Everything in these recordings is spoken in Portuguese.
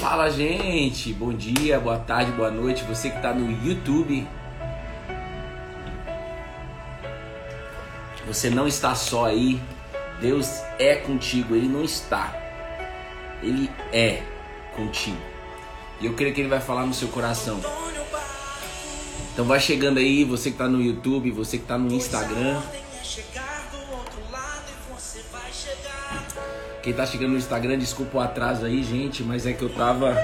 Fala, gente! Bom dia, boa tarde, boa noite. Você que está no YouTube. Você não está só aí. Deus é contigo. Ele não está. Ele é contigo. E eu creio que ele vai falar no seu coração. Então vai chegando aí, você que está no YouTube, você que está no Instagram. Quem tá chegando no Instagram, desculpa o atraso aí, gente, mas é que eu tava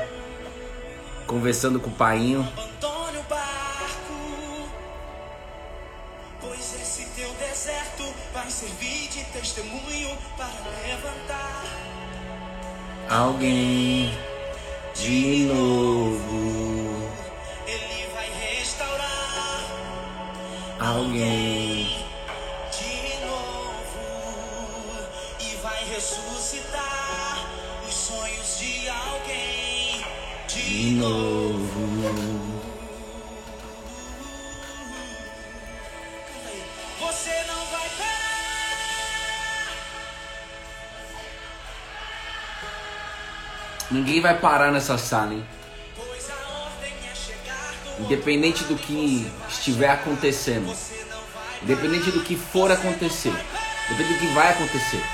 conversando com o painho. Pois esse vai parar nessa sala, hein? Independente do que estiver acontecendo, independente do que for acontecer, independente do que vai acontecer,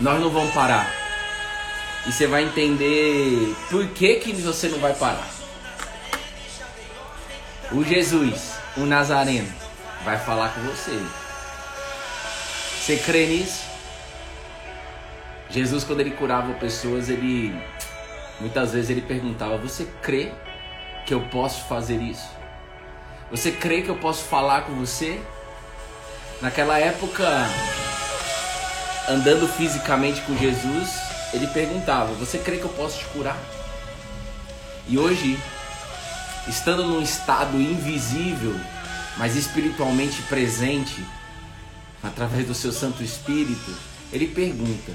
nós não vamos parar. E você vai entender por que, que você não vai parar. O Jesus, o Nazareno, vai falar com você. Você crê nisso? Jesus, quando ele curava pessoas, ele muitas vezes ele perguntava: Você crê que eu posso fazer isso? Você crê que eu posso falar com você? Naquela época, andando fisicamente com Jesus, ele perguntava: Você crê que eu posso te curar? E hoje, estando num estado invisível, mas espiritualmente presente, através do seu Santo Espírito, ele pergunta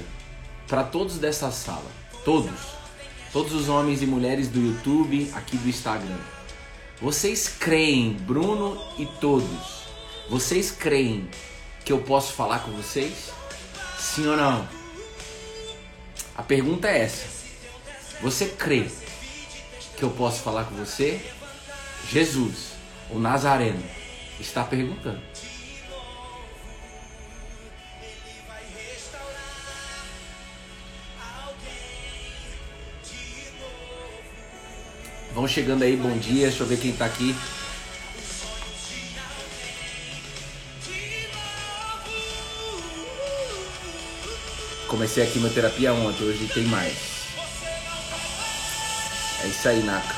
para todos dessa sala, todos, todos os homens e mulheres do YouTube, aqui do Instagram, vocês creem, Bruno e todos, vocês creem que eu posso falar com vocês? Sim ou não? A pergunta é essa. Você crê que eu posso falar com você? Jesus, o Nazareno, está perguntando. Vão chegando aí, bom dia. Deixa eu ver quem tá aqui. Comecei a quimioterapia ontem, hoje tem mais. É isso aí, Naka.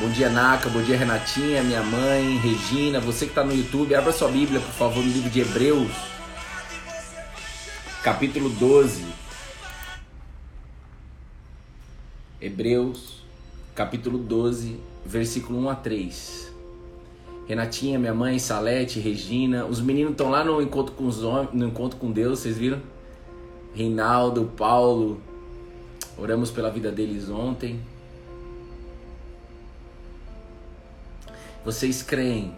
Bom dia, Naka. Bom dia, Renatinha, minha mãe, Regina. Você que tá no YouTube, abra sua Bíblia, por favor, no livro de Hebreus, capítulo 12. Hebreus, capítulo 12, versículo 1 a 3. Renatinha, minha mãe, Salete, Regina, os meninos estão lá no encontro com os homens, no encontro com Deus, vocês viram? Reinaldo, Paulo, oramos pela vida deles ontem. Vocês creem?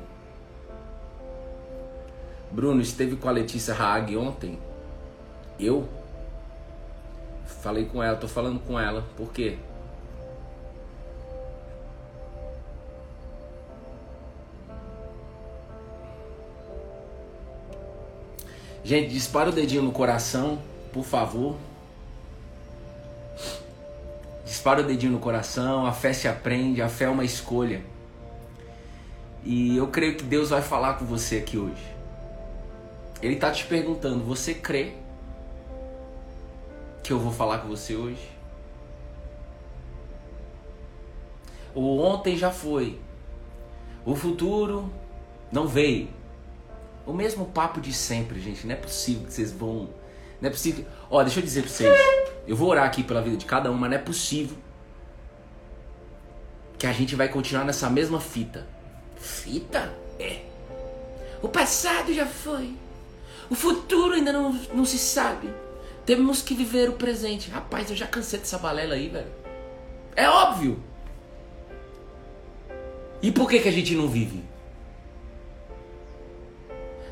Bruno esteve com a Letícia Haag ontem? Eu? Falei com ela, tô falando com ela. Por quê? Gente, dispara o dedinho no coração, por favor. Dispara o dedinho no coração, a fé se aprende, a fé é uma escolha. E eu creio que Deus vai falar com você aqui hoje. Ele tá te perguntando: você crê que eu vou falar com você hoje? O ontem já foi. O futuro não veio. O mesmo papo de sempre, gente. Não é possível que vocês vão. Não é possível. Ó, deixa eu dizer pra vocês. Eu vou orar aqui pela vida de cada um, mas não é possível que a gente vai continuar nessa mesma fita. Fita? É. O passado já foi. O futuro ainda não, não se sabe. Temos que viver o presente. Rapaz, eu já cansei dessa balela aí, velho. É óbvio. E por que, que a gente não vive?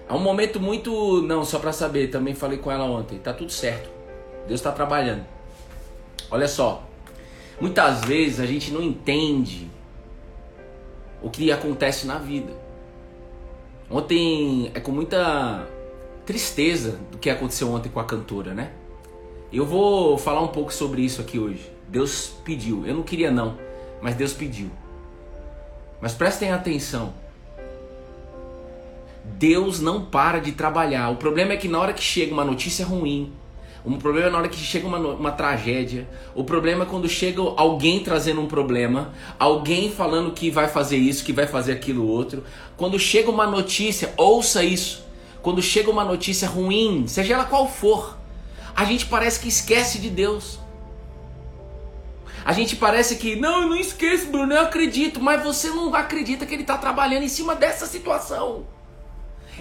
É um momento muito. Não, só pra saber, também falei com ela ontem. Tá tudo certo. Deus tá trabalhando. Olha só, muitas vezes a gente não entende o que acontece na vida. Ontem é com muita tristeza do que aconteceu ontem com a cantora, né? Eu vou falar um pouco sobre isso aqui hoje. Deus pediu, eu não queria não, mas Deus pediu. Mas prestem atenção. Deus não para de trabalhar. O problema é que na hora que chega uma notícia ruim, o problema é na hora que chega uma, uma tragédia. O problema é quando chega alguém trazendo um problema, alguém falando que vai fazer isso, que vai fazer aquilo outro. Quando chega uma notícia, ouça isso. Quando chega uma notícia ruim, seja ela qual for, a gente parece que esquece de Deus. A gente parece que, não, eu não esqueço, Bruno, eu acredito, mas você não acredita que ele está trabalhando em cima dessa situação.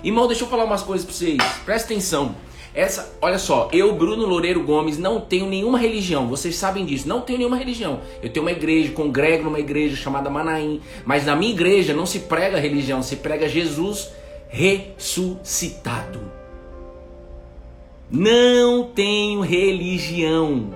Irmão, deixa eu falar umas coisas para vocês. Presta atenção. Essa, olha só, eu, Bruno Loureiro Gomes, não tenho nenhuma religião, vocês sabem disso, não tenho nenhuma religião. Eu tenho uma igreja, congrego numa igreja chamada Manaim, mas na minha igreja não se prega religião, se prega Jesus ressuscitado. Não tenho religião.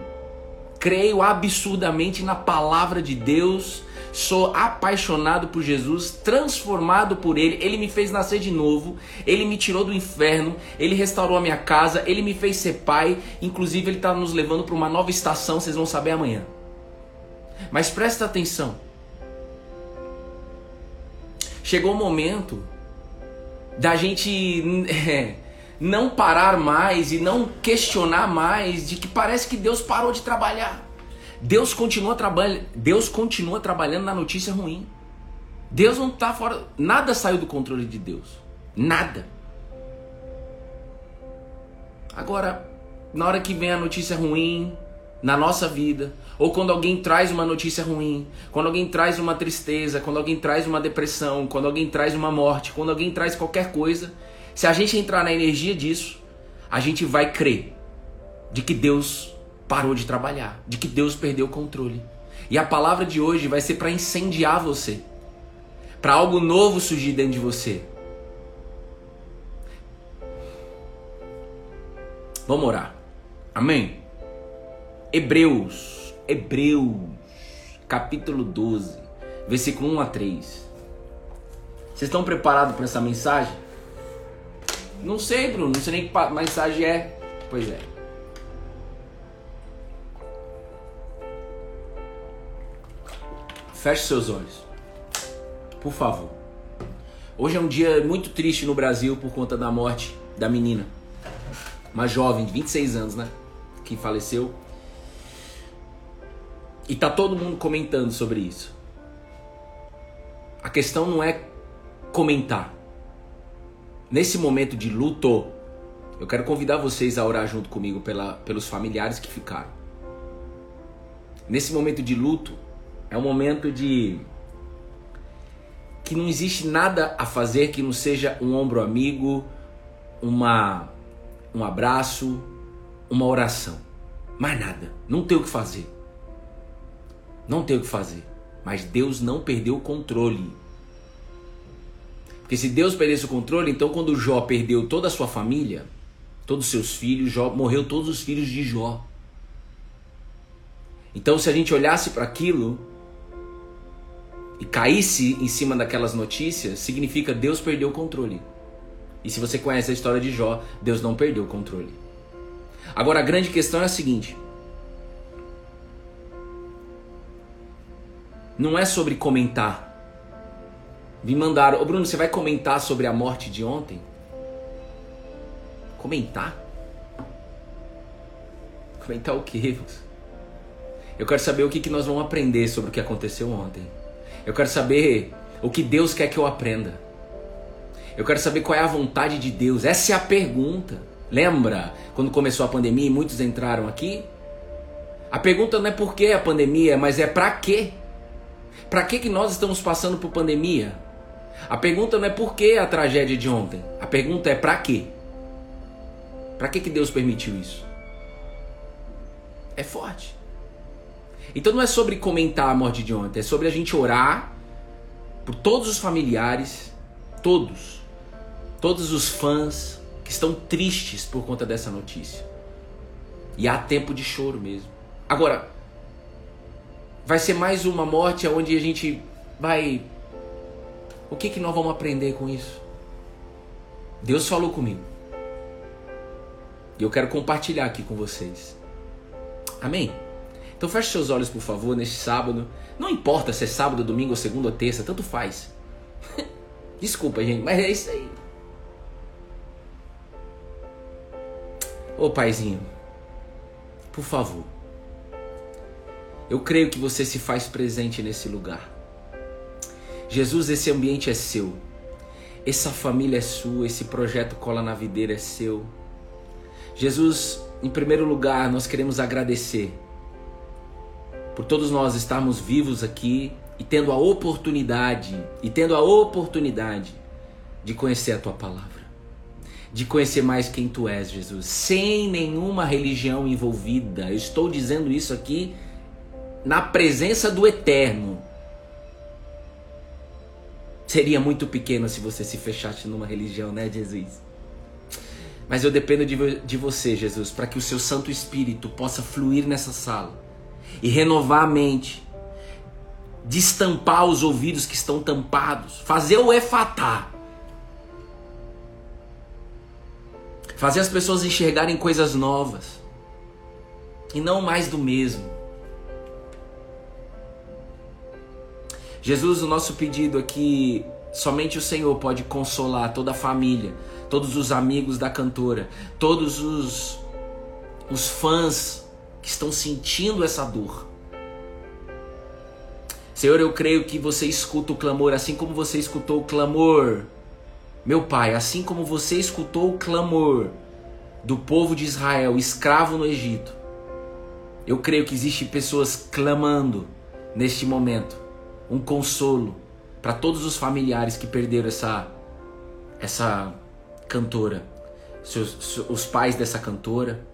Creio absurdamente na palavra de Deus sou apaixonado por Jesus, transformado por Ele. Ele me fez nascer de novo, Ele me tirou do inferno, Ele restaurou a minha casa, Ele me fez ser pai. Inclusive, Ele está nos levando para uma nova estação, vocês vão saber amanhã. Mas presta atenção. Chegou o momento da gente é, não parar mais e não questionar mais de que parece que Deus parou de trabalhar. Deus continua, trabalha, Deus continua trabalhando na notícia ruim. Deus não está fora. Nada saiu do controle de Deus. Nada. Agora, na hora que vem a notícia ruim na nossa vida, ou quando alguém traz uma notícia ruim, quando alguém traz uma tristeza, quando alguém traz uma depressão, quando alguém traz uma morte, quando alguém traz qualquer coisa, se a gente entrar na energia disso, a gente vai crer de que Deus parou de trabalhar, de que Deus perdeu o controle. E a palavra de hoje vai ser para incendiar você, para algo novo surgir dentro de você. Vamos orar. Amém? Hebreus, Hebreus, capítulo 12, versículo 1 a 3. Vocês estão preparados para essa mensagem? Não sei, Bruno, não sei nem que mensagem é. Pois é. Feche seus olhos. Por favor. Hoje é um dia muito triste no Brasil por conta da morte da menina. Uma jovem de 26 anos, né? Que faleceu. E tá todo mundo comentando sobre isso. A questão não é comentar. Nesse momento de luto, eu quero convidar vocês a orar junto comigo pela, pelos familiares que ficaram. Nesse momento de luto, é um momento de que não existe nada a fazer que não seja um ombro amigo, uma um abraço, uma oração. Mais nada. Não tem o que fazer. Não tem o que fazer. Mas Deus não perdeu o controle. Porque se Deus perdesse o controle, então quando Jó perdeu toda a sua família, todos os seus filhos, Jó morreu todos os filhos de Jó. Então se a gente olhasse para aquilo, e caísse em cima daquelas notícias, significa Deus perdeu o controle. E se você conhece a história de Jó, Deus não perdeu o controle. Agora a grande questão é a seguinte: não é sobre comentar. Me mandaram, ô Bruno, você vai comentar sobre a morte de ontem? Comentar? Comentar o quê? Eu quero saber o que nós vamos aprender sobre o que aconteceu ontem. Eu quero saber o que Deus quer que eu aprenda. Eu quero saber qual é a vontade de Deus. Essa é a pergunta. Lembra quando começou a pandemia e muitos entraram aqui? A pergunta não é por que a pandemia, mas é para quê? Para que que nós estamos passando por pandemia? A pergunta não é por que a tragédia de ontem. A pergunta é para quê? Para que que Deus permitiu isso? É forte. Então não é sobre comentar a morte de ontem, é sobre a gente orar por todos os familiares, todos, todos os fãs que estão tristes por conta dessa notícia. E há tempo de choro mesmo. Agora, vai ser mais uma morte onde a gente vai. O que, que nós vamos aprender com isso? Deus falou comigo. E eu quero compartilhar aqui com vocês. Amém? Então feche seus olhos, por favor, neste sábado. Não importa se é sábado, domingo, segunda ou terça, tanto faz. Desculpa, gente, mas é isso aí. Ô paizinho, por favor. Eu creio que você se faz presente nesse lugar. Jesus, esse ambiente é seu. Essa família é sua, esse projeto Cola na Videira é seu. Jesus, em primeiro lugar, nós queremos agradecer por todos nós estarmos vivos aqui e tendo a oportunidade, e tendo a oportunidade de conhecer a tua palavra de conhecer mais quem tu és, Jesus, sem nenhuma religião envolvida. Eu estou dizendo isso aqui na presença do Eterno. Seria muito pequeno se você se fechasse numa religião, né, Jesus? Mas eu dependo de, de você, Jesus, para que o seu Santo Espírito possa fluir nessa sala e renovar a mente, destampar os ouvidos que estão tampados, fazer o efatá. Fazer as pessoas enxergarem coisas novas. E não mais do mesmo. Jesus, o nosso pedido aqui, somente o Senhor pode consolar toda a família, todos os amigos da cantora, todos os, os fãs que estão sentindo essa dor. Senhor, eu creio que você escuta o clamor assim como você escutou o clamor meu pai, assim como você escutou o clamor do povo de Israel escravo no Egito, eu creio que existem pessoas clamando neste momento um consolo para todos os familiares que perderam essa essa cantora, seus, os pais dessa cantora,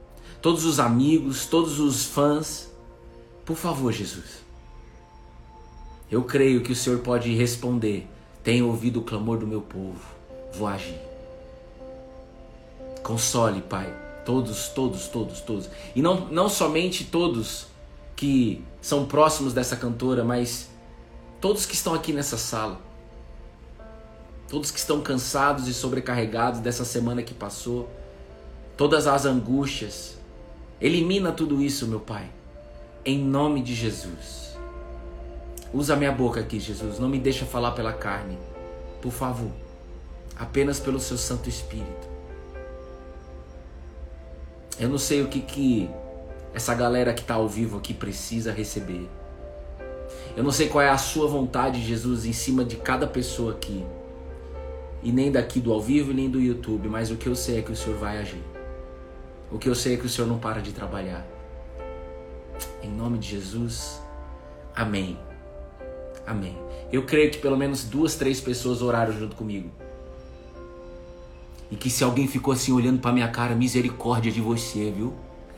todos os amigos, todos os fãs. Por favor, Jesus. Eu creio que o Senhor pode responder: Tenho ouvido o clamor do meu povo vou agir. Console, Pai, todos, todos, todos, todos. E não, não somente todos que são próximos dessa cantora, mas todos que estão aqui nessa sala. Todos que estão cansados e sobrecarregados dessa semana que passou. Todas as angústias. Elimina tudo isso, meu Pai. Em nome de Jesus. Usa minha boca aqui, Jesus. Não me deixa falar pela carne. Por favor apenas pelo seu Santo Espírito. Eu não sei o que, que essa galera que está ao vivo aqui precisa receber. Eu não sei qual é a sua vontade, Jesus, em cima de cada pessoa aqui. E nem daqui do ao vivo, nem do YouTube. Mas o que eu sei é que o Senhor vai agir. O que eu sei é que o Senhor não para de trabalhar. Em nome de Jesus. Amém. Amém. Eu creio que pelo menos duas, três pessoas oraram junto comigo. E que se alguém ficou assim olhando para minha cara, misericórdia de você, viu?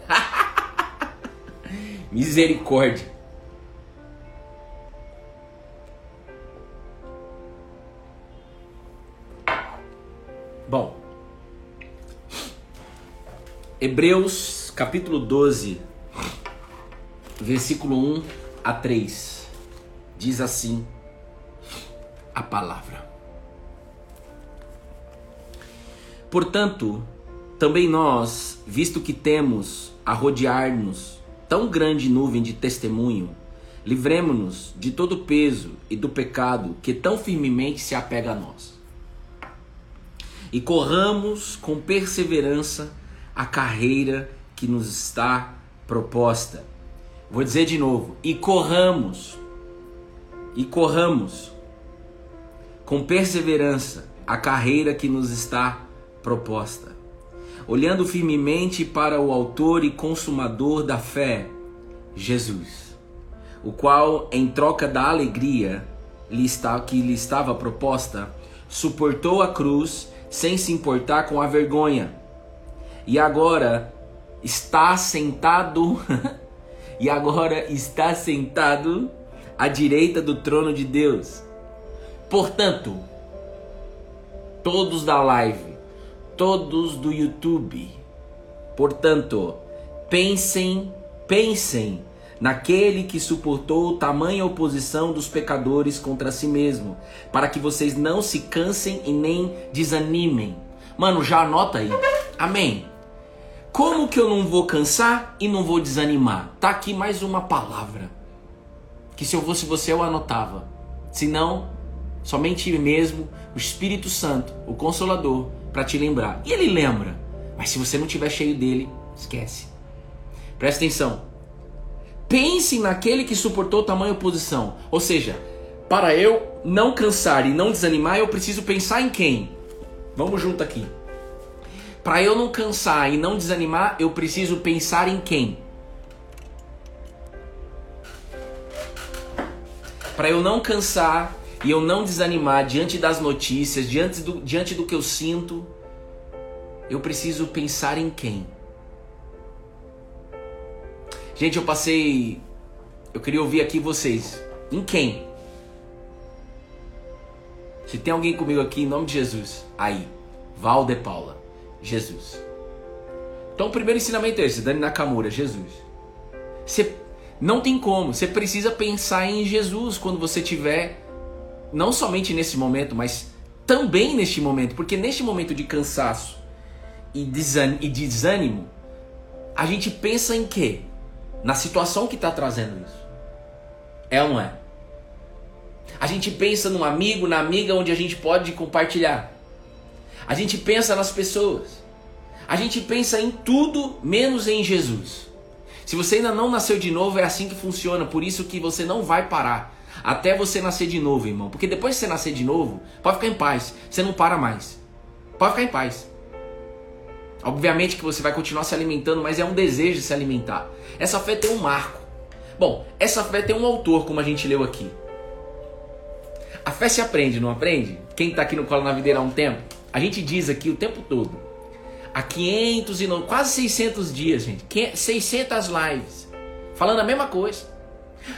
misericórdia. Bom, Hebreus capítulo 12, versículo 1 a 3, diz assim a palavra. Portanto, também nós, visto que temos a rodear-nos tão grande nuvem de testemunho, livremo-nos de todo o peso e do pecado que tão firmemente se apega a nós. E corramos com perseverança a carreira que nos está proposta. Vou dizer de novo: e corramos, e corramos com perseverança a carreira que nos está proposta. Olhando firmemente para o Autor e Consumador da fé, Jesus, o qual, em troca da alegria que lhe estava proposta, suportou a cruz sem se importar com a vergonha. E agora está sentado e agora está sentado à direita do trono de Deus. Portanto, todos da live todos do YouTube. Portanto, pensem, pensem naquele que suportou tamanha oposição dos pecadores contra si mesmo, para que vocês não se cansem e nem desanimem. Mano, já anota aí. Amém. Como que eu não vou cansar e não vou desanimar? Tá aqui mais uma palavra. Que se eu fosse você eu anotava. Se não, somente mesmo o Espírito Santo, o Consolador, para te lembrar. E ele lembra. Mas se você não tiver cheio dele, esquece. Presta atenção. Pense naquele que suportou tamanha oposição. Ou seja, para eu não cansar e não desanimar, eu preciso pensar em quem? Vamos junto aqui. Para eu não cansar e não desanimar, eu preciso pensar em quem? Para eu não cansar e eu não desanimar diante das notícias, diante do, diante do que eu sinto, eu preciso pensar em quem? Gente, eu passei. Eu queria ouvir aqui vocês. Em quem? Se tem alguém comigo aqui, em nome de Jesus, aí. Val de Paula. Jesus. Então o primeiro ensinamento é esse, Dani Nakamura, Jesus. Você não tem como, você precisa pensar em Jesus quando você tiver não somente nesse momento, mas também neste momento, porque neste momento de cansaço e de desânimo, a gente pensa em quê? Na situação que está trazendo isso. É ou não é? A gente pensa num amigo, na amiga onde a gente pode compartilhar. A gente pensa nas pessoas. A gente pensa em tudo menos em Jesus. Se você ainda não nasceu de novo, é assim que funciona. Por isso que você não vai parar até você nascer de novo, irmão. Porque depois que você nascer de novo, pode ficar em paz. Você não para mais. Pode ficar em paz. Obviamente que você vai continuar se alimentando, mas é um desejo de se alimentar. Essa fé tem um marco. Bom, essa fé tem um autor, como a gente leu aqui. A fé se aprende, não aprende? Quem está aqui no Colo na Videira há um tempo? A gente diz aqui o tempo todo. Há 500 e não, quase 600 dias, gente. 600 lives. Falando a mesma coisa.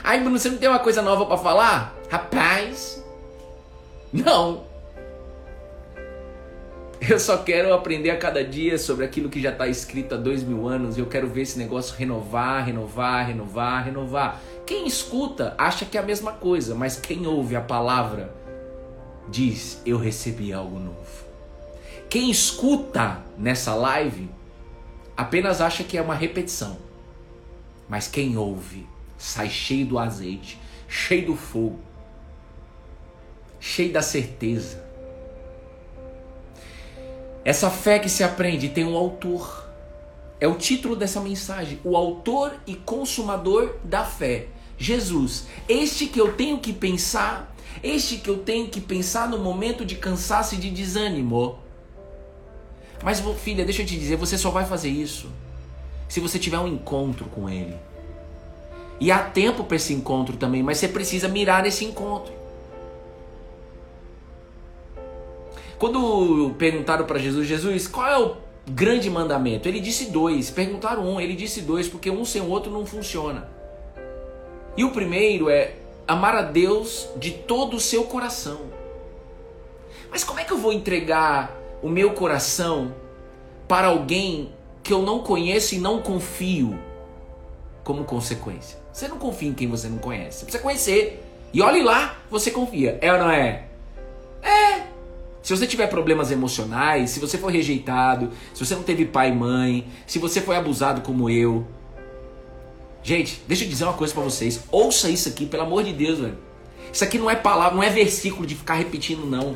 Ai, Bruno, você não tem uma coisa nova para falar? Rapaz, não. Eu só quero aprender a cada dia sobre aquilo que já está escrito há dois mil anos. Eu quero ver esse negócio renovar, renovar, renovar, renovar. Quem escuta acha que é a mesma coisa, mas quem ouve a palavra diz: Eu recebi algo novo. Quem escuta nessa live apenas acha que é uma repetição, mas quem ouve sai cheio do azeite, cheio do fogo, cheio da certeza. Essa fé que se aprende tem um autor. É o título dessa mensagem, o autor e consumador da fé, Jesus. Este que eu tenho que pensar, este que eu tenho que pensar no momento de cansaço e de desânimo. Mas filha, deixa eu te dizer, você só vai fazer isso se você tiver um encontro com ele. E há tempo para esse encontro também, mas você precisa mirar esse encontro. Quando perguntaram para Jesus, Jesus, qual é o grande mandamento? Ele disse dois. Perguntaram um, ele disse dois, porque um sem o outro não funciona. E o primeiro é amar a Deus de todo o seu coração. Mas como é que eu vou entregar o meu coração para alguém que eu não conheço e não confio como consequência? Você não confia em quem você não conhece. Você precisa conhecer. E olhe lá, você confia. É ou não é? É. Se você tiver problemas emocionais, se você for rejeitado, se você não teve pai e mãe, se você foi abusado como eu. Gente, deixa eu dizer uma coisa para vocês. Ouça isso aqui, pelo amor de Deus, velho. Isso aqui não é palavra, não é versículo de ficar repetindo, não.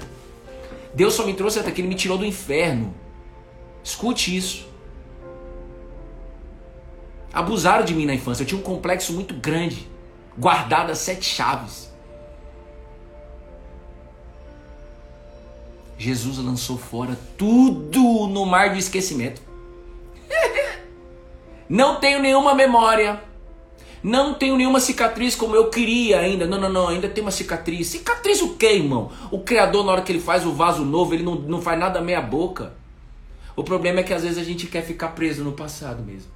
Deus só me trouxe até aqui, ele me tirou do inferno. Escute isso. Abusaram de mim na infância. Eu tinha um complexo muito grande, guardado a sete chaves. Jesus lançou fora tudo no mar do esquecimento. não tenho nenhuma memória. Não tenho nenhuma cicatriz como eu queria ainda. Não, não, não, ainda tem uma cicatriz. Cicatriz o quê, irmão? O Criador, na hora que ele faz o vaso novo, ele não, não faz nada meia boca. O problema é que às vezes a gente quer ficar preso no passado mesmo.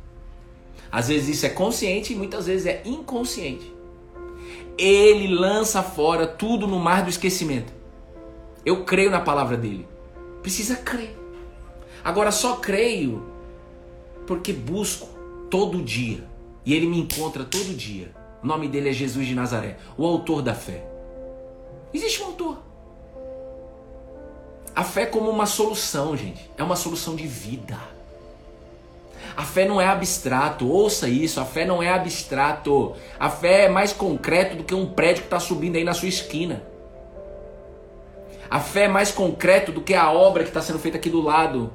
Às vezes isso é consciente e muitas vezes é inconsciente. Ele lança fora tudo no mar do esquecimento. Eu creio na palavra dele. Precisa crer. Agora só creio porque busco todo dia E ele me encontra todo dia. O nome dele é Jesus de Nazaré, o autor da fé. Existe um autor. A fé como uma solução, gente. É uma solução de vida. A fé não é abstrato, ouça isso, a fé não é abstrato. A fé é mais concreto do que um prédio que está subindo aí na sua esquina. A fé é mais concreto do que a obra que está sendo feita aqui do lado.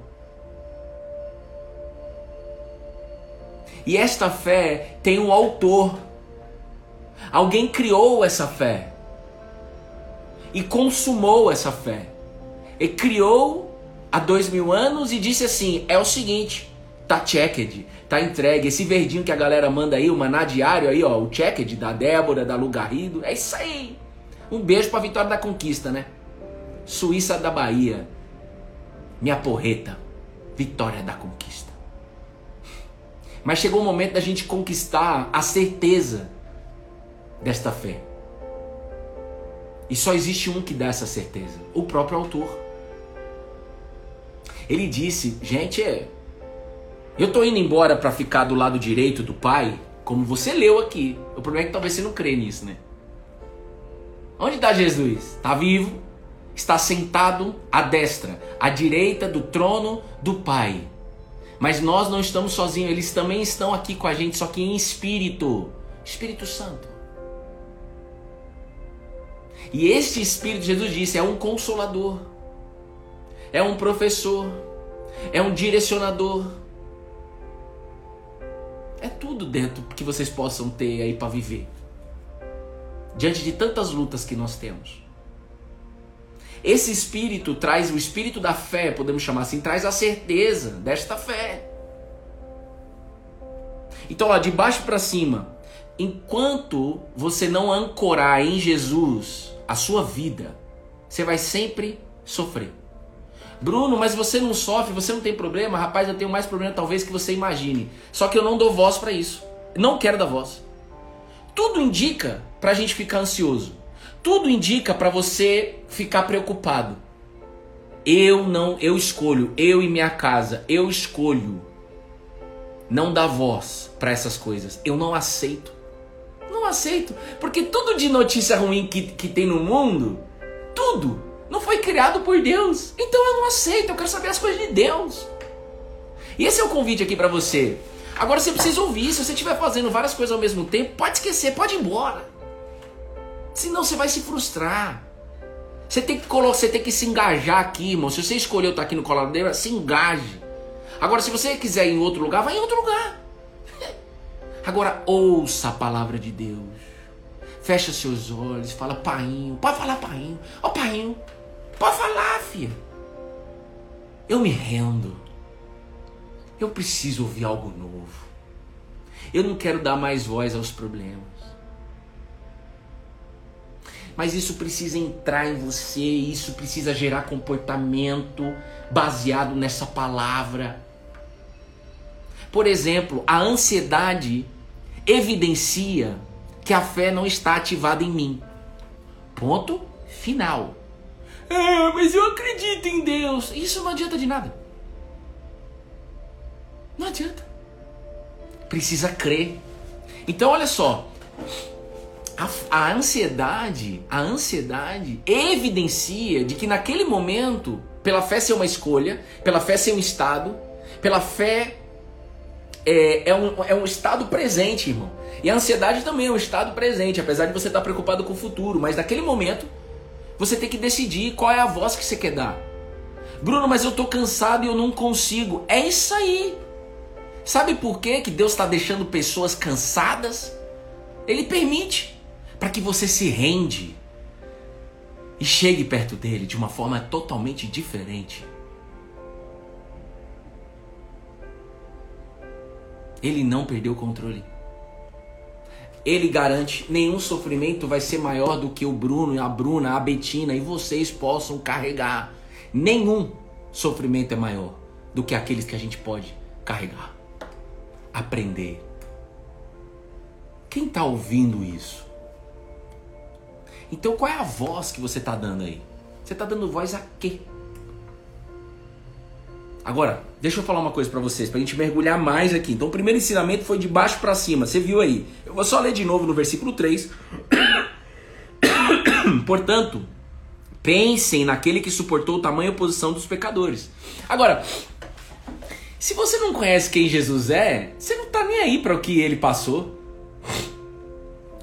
E esta fé tem um autor. Alguém criou essa fé e consumou essa fé. E criou há dois mil anos e disse assim: é o seguinte, tá checked, tá entregue. Esse verdinho que a galera manda aí, o maná diário aí, ó, o checked da Débora, da Lu Garrido, é isso aí. Um beijo pra Vitória da Conquista, né? Suíça da Bahia. Minha porreta. Vitória da Conquista. Mas chegou o momento da gente conquistar a certeza desta fé. E só existe um que dá essa certeza: o próprio autor. Ele disse: gente, é, eu tô indo embora para ficar do lado direito do Pai, como você leu aqui. O problema é que talvez você não crê nisso, né? Onde está Jesus? Está vivo, está sentado à destra, à direita do trono do Pai. Mas nós não estamos sozinhos, eles também estão aqui com a gente, só que em espírito Espírito Santo. E este Espírito, Jesus disse, é um consolador, é um professor, é um direcionador. É tudo dentro que vocês possam ter aí para viver. Diante de tantas lutas que nós temos. Esse espírito traz o espírito da fé, podemos chamar assim, traz a certeza desta fé. Então, ó, de baixo para cima, enquanto você não ancorar em Jesus a sua vida, você vai sempre sofrer. Bruno, mas você não sofre, você não tem problema? Rapaz, eu tenho mais problema talvez que você imagine. Só que eu não dou voz para isso. Não quero dar voz. Tudo indica para a gente ficar ansioso tudo indica para você ficar preocupado. Eu não, eu escolho, eu e minha casa, eu escolho não dar voz para essas coisas. Eu não aceito. Não aceito. Porque tudo de notícia ruim que, que tem no mundo, tudo, não foi criado por Deus. Então eu não aceito. Eu quero saber as coisas de Deus. E esse é o convite aqui para você. Agora você precisa ouvir. Se você estiver fazendo várias coisas ao mesmo tempo, pode esquecer, pode ir embora. Senão você vai se frustrar. Você tem que você tem que se engajar aqui, irmão. Se você escolheu estar aqui no Coladeira, se engaje. Agora, se você quiser ir em outro lugar, vai em outro lugar. Agora, ouça a palavra de Deus. Fecha seus olhos, fala, painho. Pode falar, painho. Ó, oh, painho. Pode falar, filha. Eu me rendo. Eu preciso ouvir algo novo. Eu não quero dar mais voz aos problemas. Mas isso precisa entrar em você, isso precisa gerar comportamento baseado nessa palavra. Por exemplo, a ansiedade evidencia que a fé não está ativada em mim. Ponto final. É, mas eu acredito em Deus. Isso não adianta de nada. Não adianta. Precisa crer. Então, olha só a, a ansiedade, a ansiedade evidencia de que naquele momento, pela fé ser uma escolha, pela fé ser um estado, pela fé é, é, um, é um estado presente, irmão. E a ansiedade também é um estado presente, apesar de você estar preocupado com o futuro. Mas naquele momento, você tem que decidir qual é a voz que você quer dar. Bruno, mas eu tô cansado e eu não consigo. É isso aí. Sabe por quê que Deus está deixando pessoas cansadas? Ele permite que você se rende e chegue perto dele de uma forma totalmente diferente. Ele não perdeu o controle. Ele garante nenhum sofrimento vai ser maior do que o Bruno, a Bruna, a Betina e vocês possam carregar. Nenhum sofrimento é maior do que aqueles que a gente pode carregar. Aprender. Quem está ouvindo isso? Então qual é a voz que você está dando aí? Você está dando voz a quê? Agora, deixa eu falar uma coisa para vocês, pra gente mergulhar mais aqui. Então, o primeiro ensinamento foi de baixo para cima, você viu aí. Eu vou só ler de novo no versículo 3. Portanto, pensem naquele que suportou tamanha oposição dos pecadores. Agora, se você não conhece quem Jesus é, você não tá nem aí para o que ele passou.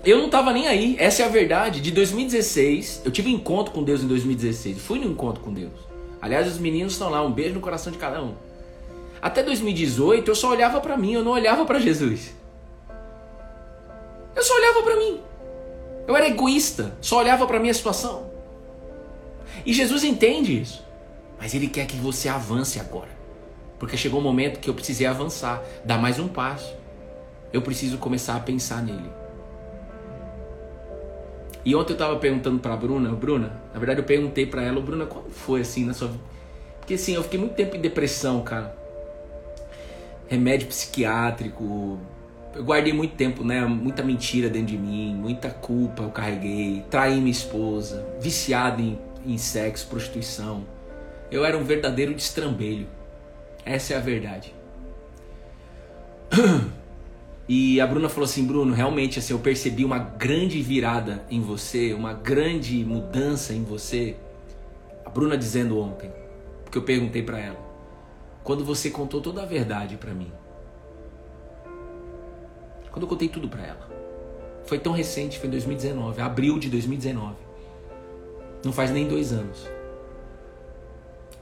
Eu não tava nem aí, essa é a verdade. De 2016, eu tive um encontro com Deus em 2016. Fui no encontro com Deus. Aliás, os meninos estão lá, um beijo no coração de cada um. Até 2018, eu só olhava para mim, eu não olhava para Jesus. Eu só olhava para mim. Eu era egoísta, só olhava para minha situação. E Jesus entende isso. Mas ele quer que você avance agora. Porque chegou um momento que eu precisei avançar, dar mais um passo. Eu preciso começar a pensar nele. E ontem eu tava perguntando pra Bruna, Bruna, na verdade eu perguntei pra ela, Bruna, quando foi assim na sua vida? Porque assim, eu fiquei muito tempo em depressão, cara. Remédio psiquiátrico. Eu guardei muito tempo, né? Muita mentira dentro de mim, muita culpa eu carreguei. Traí minha esposa, viciado em, em sexo, prostituição. Eu era um verdadeiro destrambelho. Essa é a verdade. E a Bruna falou assim, Bruno, realmente assim, eu percebi uma grande virada em você, uma grande mudança em você. A Bruna dizendo ontem, porque eu perguntei para ela, quando você contou toda a verdade para mim. Quando eu contei tudo para ela. Foi tão recente, foi em 2019, abril de 2019. Não faz nem dois anos.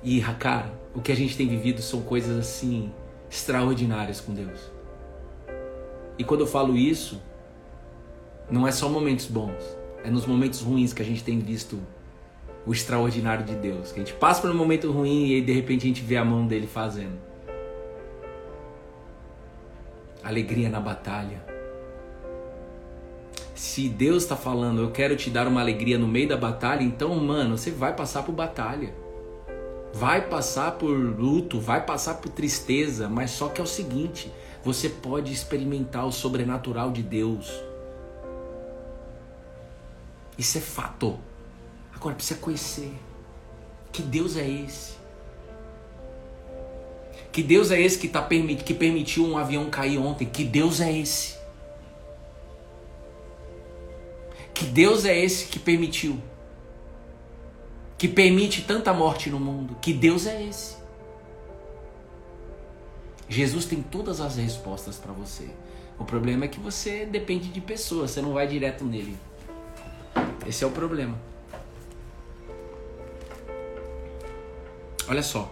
E, cara, o que a gente tem vivido são coisas assim extraordinárias com Deus. E quando eu falo isso, não é só momentos bons, é nos momentos ruins que a gente tem visto o extraordinário de Deus. Que a gente passa por um momento ruim e aí de repente a gente vê a mão dele fazendo. Alegria na batalha. Se Deus está falando, eu quero te dar uma alegria no meio da batalha, então, mano, você vai passar por batalha. Vai passar por luto, vai passar por tristeza, mas só que é o seguinte: você pode experimentar o sobrenatural de Deus. Isso é fato. Agora precisa conhecer que Deus é esse. Que Deus é esse que, tá, que permitiu um avião cair ontem. Que Deus é esse. Que Deus é esse que permitiu. Que permite tanta morte no mundo. Que Deus é esse. Jesus tem todas as respostas para você. O problema é que você depende de pessoas, você não vai direto nele. Esse é o problema. Olha só.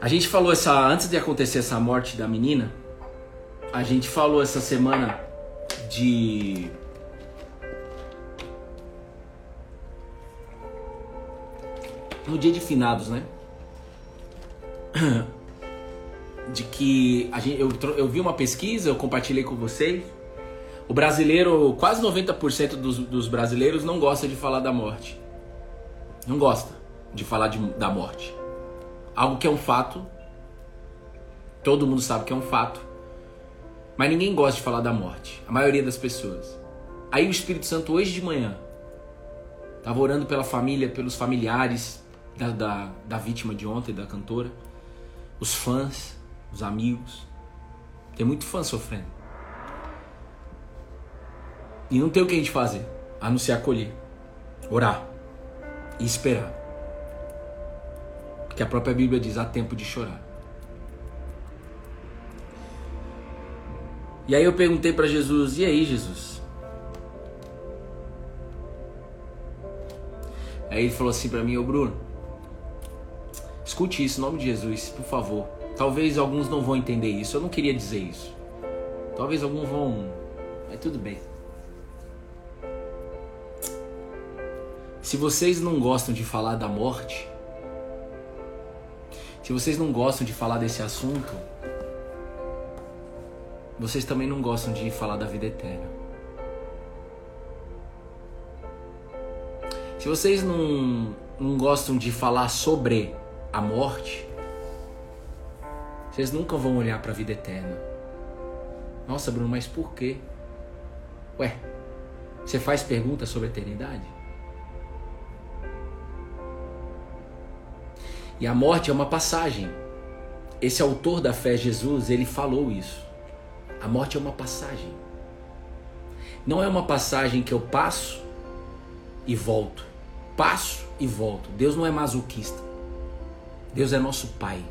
A gente falou essa antes de acontecer essa morte da menina, a gente falou essa semana de no dia de finados, né? De que a gente, eu, eu vi uma pesquisa, eu compartilhei com vocês. O brasileiro, quase 90% dos, dos brasileiros não gosta de falar da morte. Não gosta de falar de, da morte. Algo que é um fato. Todo mundo sabe que é um fato. Mas ninguém gosta de falar da morte. A maioria das pessoas. Aí o Espírito Santo hoje de manhã estava orando pela família, pelos familiares da, da, da vítima de ontem, da cantora os fãs, os amigos. Tem muito fã sofrendo. E não tem o que a gente fazer, a não ser acolher, orar e esperar. Porque a própria Bíblia diz: há tempo de chorar. E aí eu perguntei para Jesus: e aí, Jesus? Aí ele falou assim para mim: Ô Bruno, Escute isso em nome de Jesus, por favor. Talvez alguns não vão entender isso. Eu não queria dizer isso. Talvez alguns vão. Mas tudo bem. Se vocês não gostam de falar da morte, se vocês não gostam de falar desse assunto, vocês também não gostam de falar da vida eterna. Se vocês não, não gostam de falar sobre a morte, vocês nunca vão olhar para a vida eterna. Nossa, Bruno, mas por quê? Ué, você faz perguntas sobre a eternidade? E a morte é uma passagem. Esse autor da fé, Jesus, ele falou isso. A morte é uma passagem. Não é uma passagem que eu passo e volto. Passo e volto. Deus não é masoquista. Deus é nosso Pai.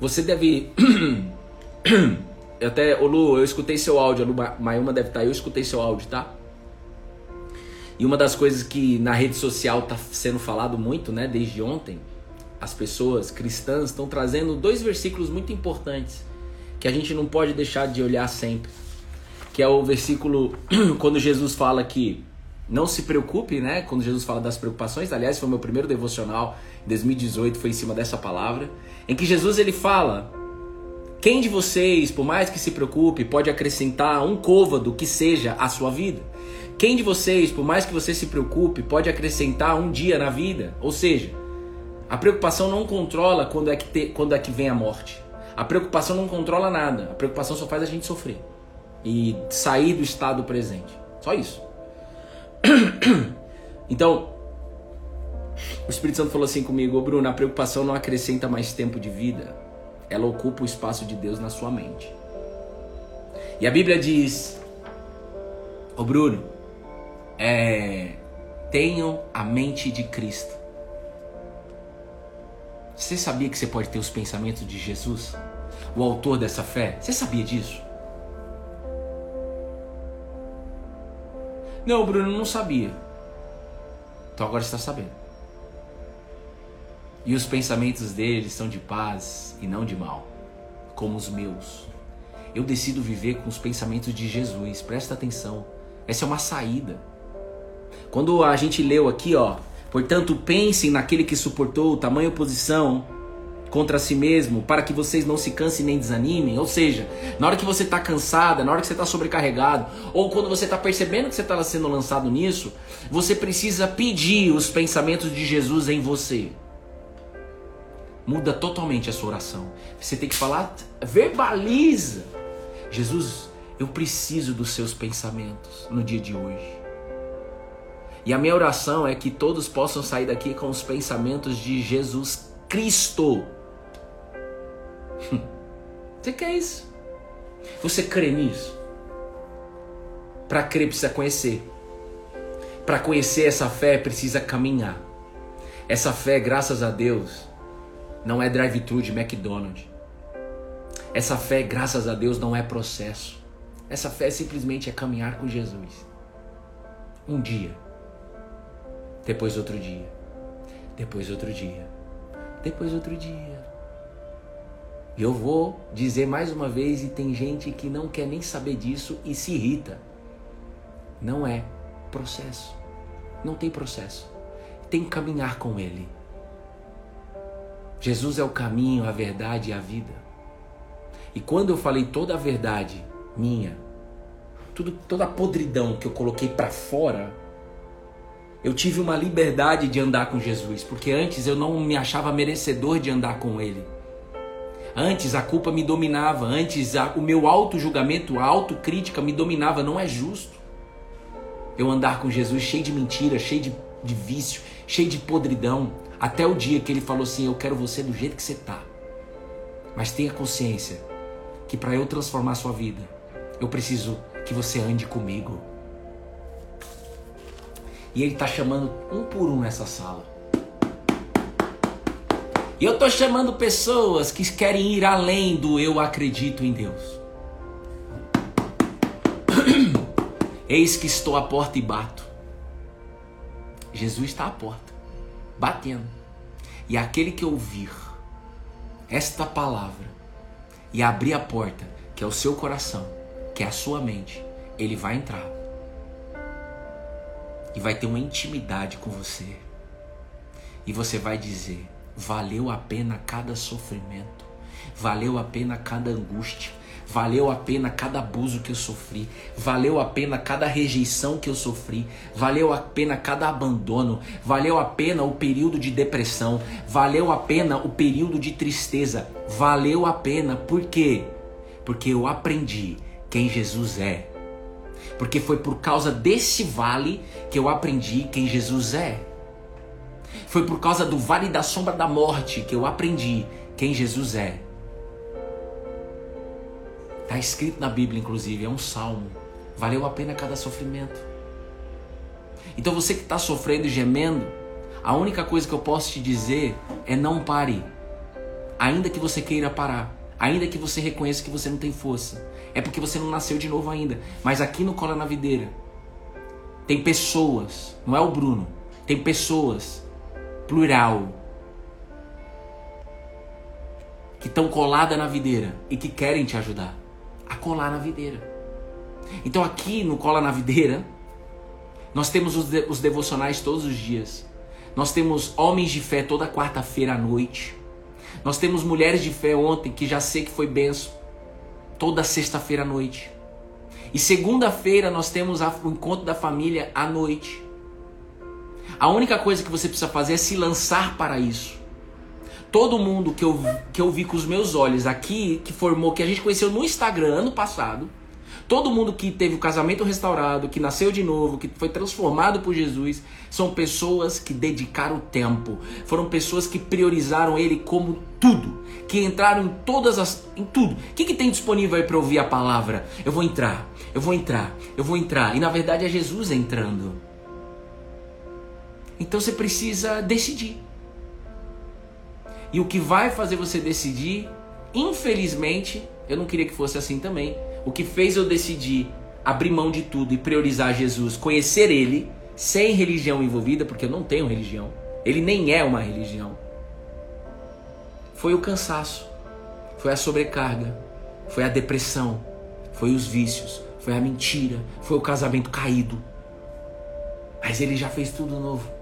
Você deve. até, ô Lu, eu escutei seu áudio. A Lu Mayuma deve estar aí, eu escutei seu áudio, tá? E uma das coisas que na rede social está sendo falado muito, né, desde ontem, as pessoas cristãs estão trazendo dois versículos muito importantes que a gente não pode deixar de olhar sempre. Que é o versículo quando Jesus fala que não se preocupe, né? Quando Jesus fala das preocupações, aliás, foi o meu primeiro devocional em 2018, foi em cima dessa palavra, em que Jesus ele fala: Quem de vocês, por mais que se preocupe, pode acrescentar um côvado que seja a sua vida? Quem de vocês, por mais que você se preocupe, pode acrescentar um dia na vida? Ou seja, a preocupação não controla quando é que, te, quando é que vem a morte. A preocupação não controla nada. A preocupação só faz a gente sofrer e sair do estado presente. Só isso. Então, o Espírito Santo falou assim comigo, Bruno, a preocupação não acrescenta mais tempo de vida, ela ocupa o espaço de Deus na sua mente. E a Bíblia diz, ô Bruno, é, tenham a mente de Cristo. Você sabia que você pode ter os pensamentos de Jesus? O autor dessa fé? Você sabia disso? Não, Bruno, não sabia. Então agora está sabendo. E os pensamentos dele são de paz e não de mal, como os meus. Eu decido viver com os pensamentos de Jesus. Presta atenção. Essa é uma saída. Quando a gente leu aqui, ó, portanto, pensem naquele que suportou tamanha oposição contra si mesmo, para que vocês não se cansem nem desanimem. Ou seja, na hora que você está cansada, na hora que você está sobrecarregado, ou quando você está percebendo que você está sendo lançado nisso, você precisa pedir os pensamentos de Jesus em você. Muda totalmente a sua oração. Você tem que falar, verbaliza. Jesus, eu preciso dos seus pensamentos no dia de hoje. E a minha oração é que todos possam sair daqui com os pensamentos de Jesus Cristo. Você quer isso? Você crê nisso? Para crer precisa conhecer. Para conhecer essa fé precisa caminhar. Essa fé, graças a Deus, não é drive-thru de McDonald's. Essa fé, graças a Deus, não é processo. Essa fé simplesmente é caminhar com Jesus. Um dia, depois outro dia, depois outro dia, depois outro dia. E eu vou dizer mais uma vez, e tem gente que não quer nem saber disso e se irrita. Não é processo. Não tem processo. Tem que caminhar com Ele. Jesus é o caminho, a verdade e a vida. E quando eu falei toda a verdade minha, tudo, toda a podridão que eu coloquei para fora, eu tive uma liberdade de andar com Jesus, porque antes eu não me achava merecedor de andar com Ele. Antes a culpa me dominava, antes a, o meu auto-julgamento, a autocrítica me dominava. Não é justo eu andar com Jesus cheio de mentira, cheio de, de vício, cheio de podridão, até o dia que ele falou assim: Eu quero você do jeito que você tá. Mas tenha consciência que para eu transformar a sua vida, eu preciso que você ande comigo. E ele está chamando um por um nessa sala. E eu estou chamando pessoas que querem ir além do eu acredito em Deus. Eis que estou à porta e bato. Jesus está à porta, batendo. E aquele que ouvir esta palavra e abrir a porta, que é o seu coração, que é a sua mente, ele vai entrar e vai ter uma intimidade com você. E você vai dizer: Valeu a pena cada sofrimento, valeu a pena cada angústia, valeu a pena cada abuso que eu sofri, valeu a pena cada rejeição que eu sofri, valeu a pena cada abandono, valeu a pena o período de depressão, valeu a pena o período de tristeza, valeu a pena, por quê? Porque eu aprendi quem Jesus é. Porque foi por causa desse vale que eu aprendi quem Jesus é. Foi por causa do vale da sombra da morte que eu aprendi quem Jesus é. Está escrito na Bíblia, inclusive, é um salmo. Valeu a pena cada sofrimento. Então você que está sofrendo e gemendo, a única coisa que eu posso te dizer é não pare. Ainda que você queira parar, ainda que você reconheça que você não tem força, é porque você não nasceu de novo ainda. Mas aqui no Cola na Videira tem pessoas, não é o Bruno, tem pessoas, plural, que estão coladas na videira e que querem te ajudar a colar na videira. Então aqui no Cola na Videira, nós temos os, de, os devocionais todos os dias. Nós temos homens de fé toda quarta-feira à noite. Nós temos mulheres de fé ontem, que já sei que foi benção, toda sexta-feira à noite. E segunda-feira nós temos o encontro da família à noite. A única coisa que você precisa fazer é se lançar para isso todo mundo que eu, que eu vi com os meus olhos aqui, que formou, que a gente conheceu no Instagram ano passado, todo mundo que teve o casamento restaurado, que nasceu de novo, que foi transformado por Jesus, são pessoas que dedicaram tempo, foram pessoas que priorizaram Ele como tudo, que entraram em todas as, em tudo. O que, que tem disponível aí para ouvir a palavra? Eu vou entrar, eu vou entrar, eu vou entrar. E na verdade é Jesus entrando. Então você precisa decidir. E o que vai fazer você decidir, infelizmente, eu não queria que fosse assim também. O que fez eu decidir abrir mão de tudo e priorizar Jesus, conhecer Ele, sem religião envolvida, porque eu não tenho religião. Ele nem é uma religião. Foi o cansaço, foi a sobrecarga, foi a depressão, foi os vícios, foi a mentira, foi o casamento caído. Mas ele já fez tudo novo.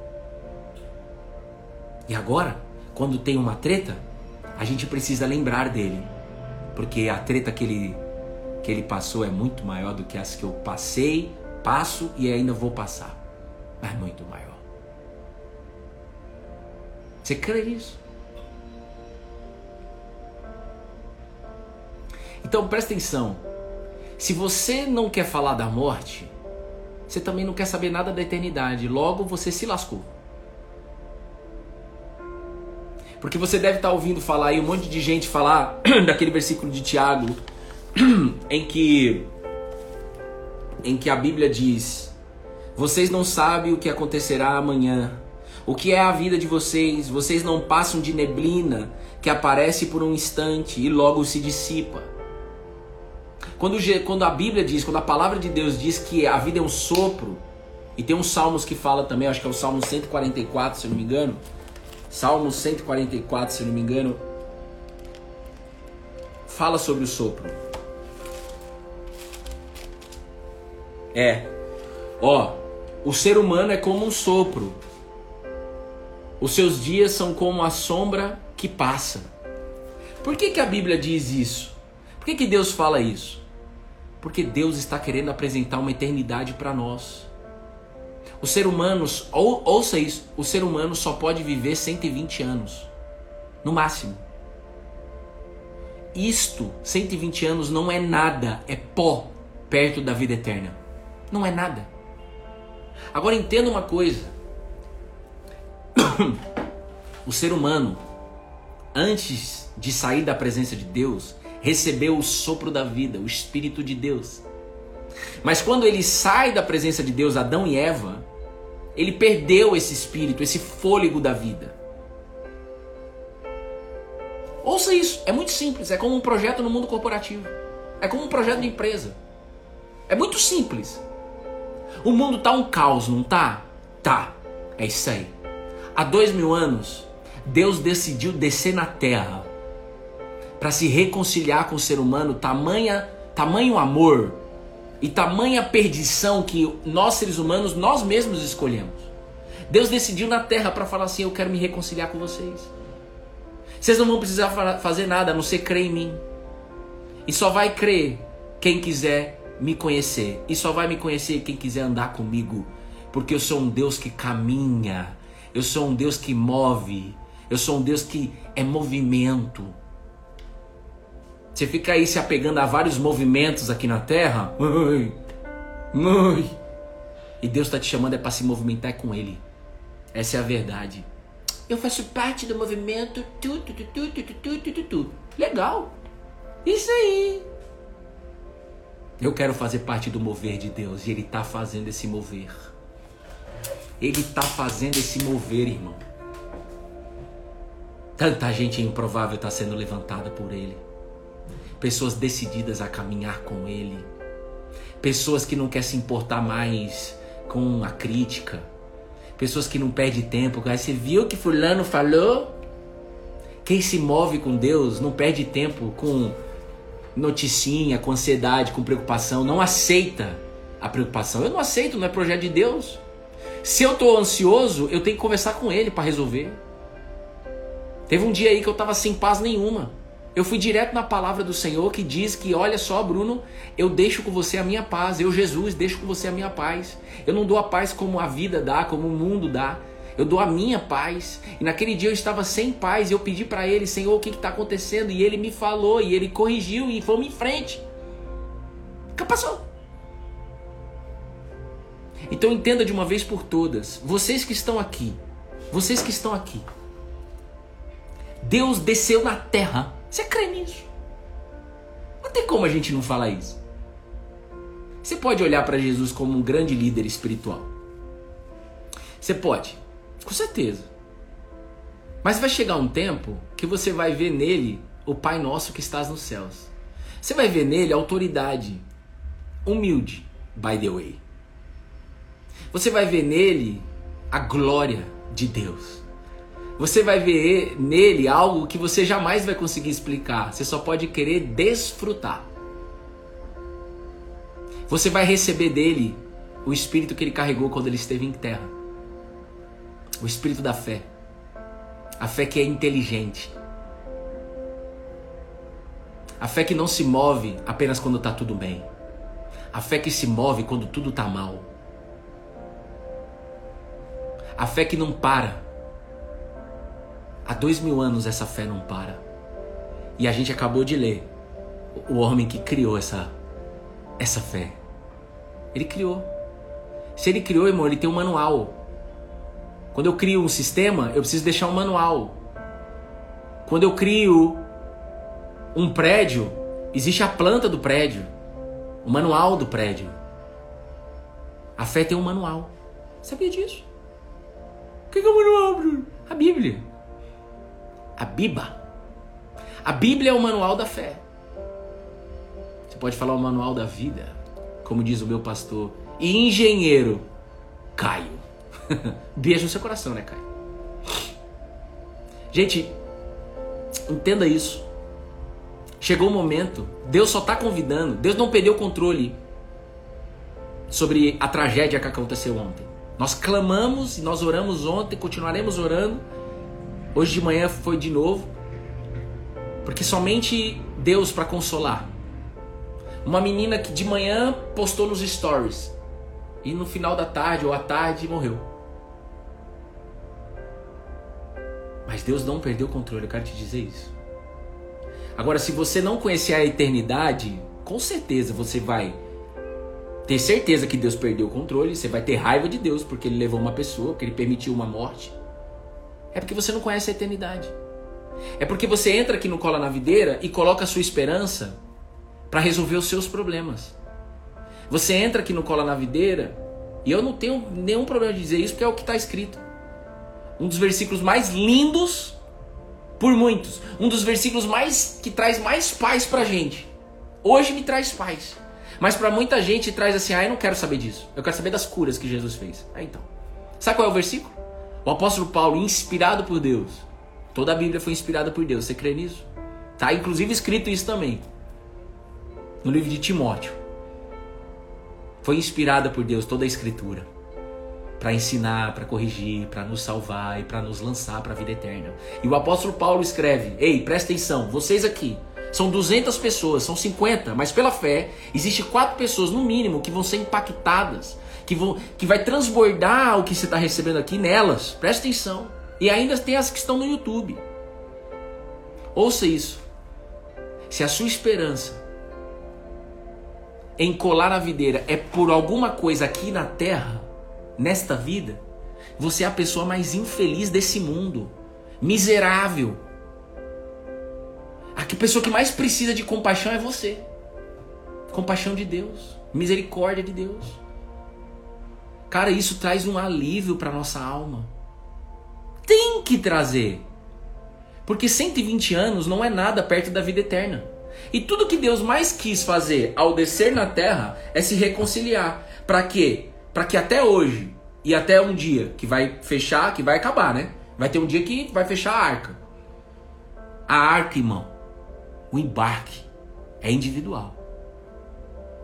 E agora? quando tem uma treta, a gente precisa lembrar dele. Porque a treta que ele, que ele passou é muito maior do que as que eu passei, passo e ainda vou passar. É muito maior. Você crê nisso? Então presta atenção. Se você não quer falar da morte, você também não quer saber nada da eternidade. Logo você se lascou. Porque você deve estar ouvindo falar aí um monte de gente falar daquele versículo de Tiago em que em que a Bíblia diz: Vocês não sabem o que acontecerá amanhã. O que é a vida de vocês? Vocês não passam de neblina que aparece por um instante e logo se dissipa. Quando, quando a Bíblia diz, quando a palavra de Deus diz que a vida é um sopro, e tem uns salmos que fala também, acho que é o Salmo 144, se eu não me engano, Salmo 144, se não me engano, fala sobre o sopro. É. Ó, o ser humano é como um sopro. Os seus dias são como a sombra que passa. Por que, que a Bíblia diz isso? Por que, que Deus fala isso? Porque Deus está querendo apresentar uma eternidade para nós. O ser humano, ou, ouça isso, o ser humano só pode viver 120 anos. No máximo. Isto, 120 anos, não é nada, é pó perto da vida eterna. Não é nada. Agora entenda uma coisa. o ser humano, antes de sair da presença de Deus, recebeu o sopro da vida, o Espírito de Deus. Mas quando ele sai da presença de Deus, Adão e Eva, ele perdeu esse espírito, esse fôlego da vida. Ouça isso, é muito simples, é como um projeto no mundo corporativo. É como um projeto de empresa. É muito simples. O mundo tá um caos, não tá? Tá. É isso aí. Há dois mil anos, Deus decidiu descer na terra para se reconciliar com o ser humano, tamanha, tamanho amor e tamanha perdição que nós seres humanos nós mesmos escolhemos. Deus decidiu na terra para falar assim: Eu quero me reconciliar com vocês. Vocês não vão precisar fazer nada a não ser crer em mim. E só vai crer quem quiser me conhecer. E só vai me conhecer quem quiser andar comigo. Porque eu sou um Deus que caminha. Eu sou um Deus que move. Eu sou um Deus que é movimento. Você fica aí se apegando a vários movimentos aqui na Terra. Mãe, mãe. E Deus está te chamando é para se movimentar com Ele. Essa é a verdade. eu faço parte do movimento. Tu, tu, tu, tu, tu, tu, tu, tu, tu. Legal. Isso aí. Eu quero fazer parte do mover de Deus. E Ele está fazendo esse mover. Ele está fazendo esse mover, irmão. Tanta gente improvável está sendo levantada por Ele. Pessoas decididas a caminhar com Ele. Pessoas que não querem se importar mais com a crítica. Pessoas que não perdem tempo. Você viu que fulano falou? Quem se move com Deus não perde tempo com noticinha, com ansiedade, com preocupação. Não aceita a preocupação. Eu não aceito, não é projeto de Deus. Se eu tô ansioso, eu tenho que conversar com ele para resolver. Teve um dia aí que eu tava sem paz nenhuma. Eu fui direto na palavra do Senhor que diz que, olha só, Bruno, eu deixo com você a minha paz. Eu, Jesus, deixo com você a minha paz. Eu não dou a paz como a vida dá, como o mundo dá. Eu dou a minha paz. E naquele dia eu estava sem paz. E eu pedi para ele, Senhor, o que está acontecendo? E ele me falou, e ele corrigiu, e fomos em frente. Passou. Então entenda de uma vez por todas, vocês que estão aqui, vocês que estão aqui, Deus desceu na terra você crê nisso? Não tem como a gente não falar isso. Você pode olhar para Jesus como um grande líder espiritual. Você pode, com certeza. Mas vai chegar um tempo que você vai ver nele o Pai Nosso que estás nos céus. Você vai ver nele autoridade, humilde, by the way. Você vai ver nele a glória de Deus. Você vai ver nele algo que você jamais vai conseguir explicar. Você só pode querer desfrutar. Você vai receber dele o espírito que ele carregou quando ele esteve em terra. O espírito da fé. A fé que é inteligente. A fé que não se move apenas quando está tudo bem. A fé que se move quando tudo está mal. A fé que não para Há dois mil anos essa fé não para. E a gente acabou de ler o homem que criou essa, essa fé. Ele criou. Se ele criou, irmão, ele tem um manual. Quando eu crio um sistema, eu preciso deixar um manual. Quando eu crio um prédio, existe a planta do prédio, o manual do prédio. A fé tem um manual. Sabia disso? O que é o manual, Bruno? A Bíblia. A Biba. A Bíblia é o manual da fé. Você pode falar o manual da vida, como diz o meu pastor e engenheiro Caio. Beijo no seu coração, né, Caio? Gente, entenda isso. Chegou o momento, Deus só está convidando, Deus não perdeu o controle sobre a tragédia que aconteceu ontem. Nós clamamos e nós oramos ontem, continuaremos orando Hoje de manhã foi de novo. Porque somente Deus para consolar. Uma menina que de manhã postou nos stories e no final da tarde ou à tarde morreu. Mas Deus não perdeu o controle, eu quero te dizer isso. Agora, se você não conhecer a eternidade, com certeza você vai ter certeza que Deus perdeu o controle, você vai ter raiva de Deus porque ele levou uma pessoa, porque ele permitiu uma morte. É porque você não conhece a eternidade. É porque você entra aqui no Cola na Videira e coloca a sua esperança para resolver os seus problemas. Você entra aqui no Cola na Videira e eu não tenho nenhum problema de dizer isso porque é o que está escrito. Um dos versículos mais lindos por muitos. Um dos versículos mais que traz mais paz pra gente. Hoje me traz paz. Mas para muita gente traz assim: "Ah, eu não quero saber disso. Eu quero saber das curas que Jesus fez". Ah, então. Sabe qual é o versículo? O apóstolo Paulo, inspirado por Deus, toda a Bíblia foi inspirada por Deus. Você crê nisso? Tá inclusive escrito isso também. No livro de Timóteo. Foi inspirada por Deus toda a escritura para ensinar, para corrigir, para nos salvar e para nos lançar para a vida eterna. E o apóstolo Paulo escreve: "Ei, presta atenção, vocês aqui são 200 pessoas, são 50, mas pela fé existe quatro pessoas no mínimo que vão ser impactadas que, vão, que vai transbordar o que você está recebendo aqui nelas. Presta atenção. E ainda tem as que estão no YouTube. Ouça isso. Se a sua esperança em colar na videira é por alguma coisa aqui na terra, nesta vida, Você é a pessoa mais infeliz desse mundo. Miserável. A pessoa que mais precisa de compaixão é você. Compaixão de Deus. Misericórdia de Deus. Cara, isso traz um alívio para nossa alma. Tem que trazer. Porque 120 anos não é nada perto da vida eterna. E tudo que Deus mais quis fazer ao descer na terra é se reconciliar. Para quê? Para que até hoje e até um dia que vai fechar, que vai acabar, né? Vai ter um dia que vai fechar a arca. A arca, irmão, o embarque é individual.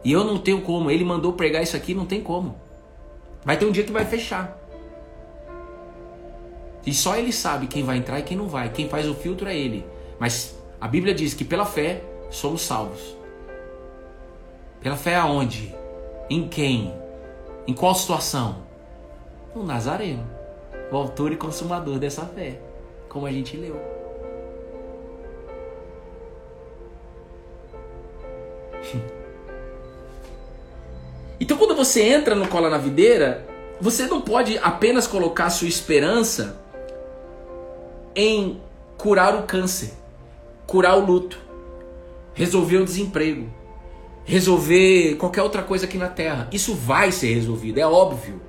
E eu não tenho como. Ele mandou pregar isso aqui, não tem como. Vai ter um dia que vai fechar. E só ele sabe quem vai entrar e quem não vai. Quem faz o filtro é ele. Mas a Bíblia diz que pela fé somos salvos. Pela fé aonde? Em quem? Em qual situação? No Nazareno, o autor e consumador dessa fé, como a gente leu. Então, quando você entra no Cola na Videira, você não pode apenas colocar sua esperança em curar o câncer, curar o luto, resolver o desemprego, resolver qualquer outra coisa aqui na terra. Isso vai ser resolvido, é óbvio.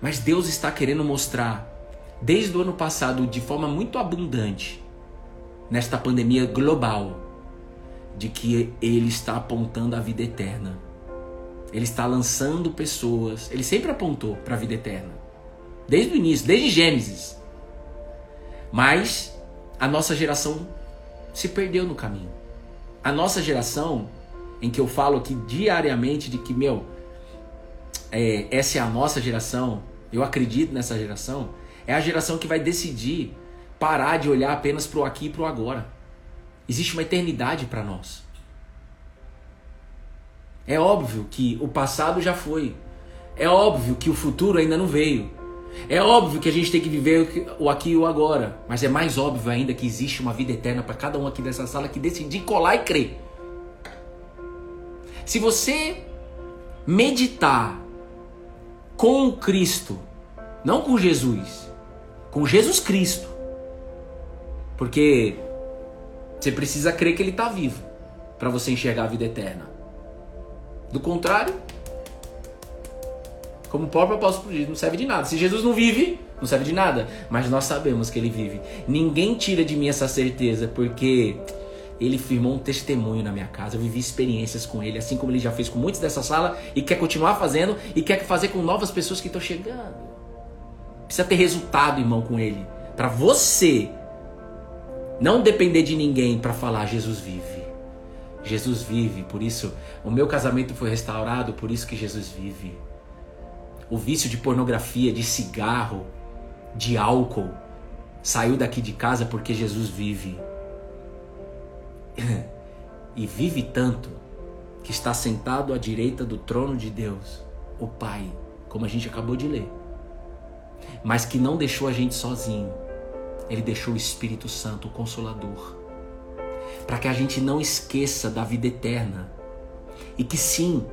Mas Deus está querendo mostrar, desde o ano passado, de forma muito abundante, nesta pandemia global, de que Ele está apontando a vida eterna. Ele está lançando pessoas. Ele sempre apontou para a vida eterna. Desde o início, desde Gênesis. Mas a nossa geração se perdeu no caminho. A nossa geração, em que eu falo aqui diariamente de que, meu, é, essa é a nossa geração, eu acredito nessa geração, é a geração que vai decidir parar de olhar apenas para o aqui e para o agora. Existe uma eternidade para nós. É óbvio que o passado já foi. É óbvio que o futuro ainda não veio. É óbvio que a gente tem que viver o aqui e o agora. Mas é mais óbvio ainda que existe uma vida eterna para cada um aqui dessa sala que decidir colar e crer. Se você meditar com Cristo, não com Jesus, com Jesus Cristo, porque você precisa crer que ele está vivo para você enxergar a vida eterna. Do contrário, como o próprio apóstolo diz, não serve de nada. Se Jesus não vive, não serve de nada. Mas nós sabemos que ele vive. Ninguém tira de mim essa certeza, porque ele firmou um testemunho na minha casa. Eu vivi experiências com ele, assim como ele já fez com muitos dessa sala e quer continuar fazendo e quer fazer com novas pessoas que estão chegando. Precisa ter resultado, irmão, com ele. Para você não depender de ninguém para falar Jesus vive. Jesus vive, por isso o meu casamento foi restaurado, por isso que Jesus vive. O vício de pornografia, de cigarro, de álcool saiu daqui de casa porque Jesus vive. e vive tanto que está sentado à direita do trono de Deus, o Pai, como a gente acabou de ler. Mas que não deixou a gente sozinho ele deixou o Espírito Santo, o Consolador, para que a gente não esqueça da vida eterna e que sim,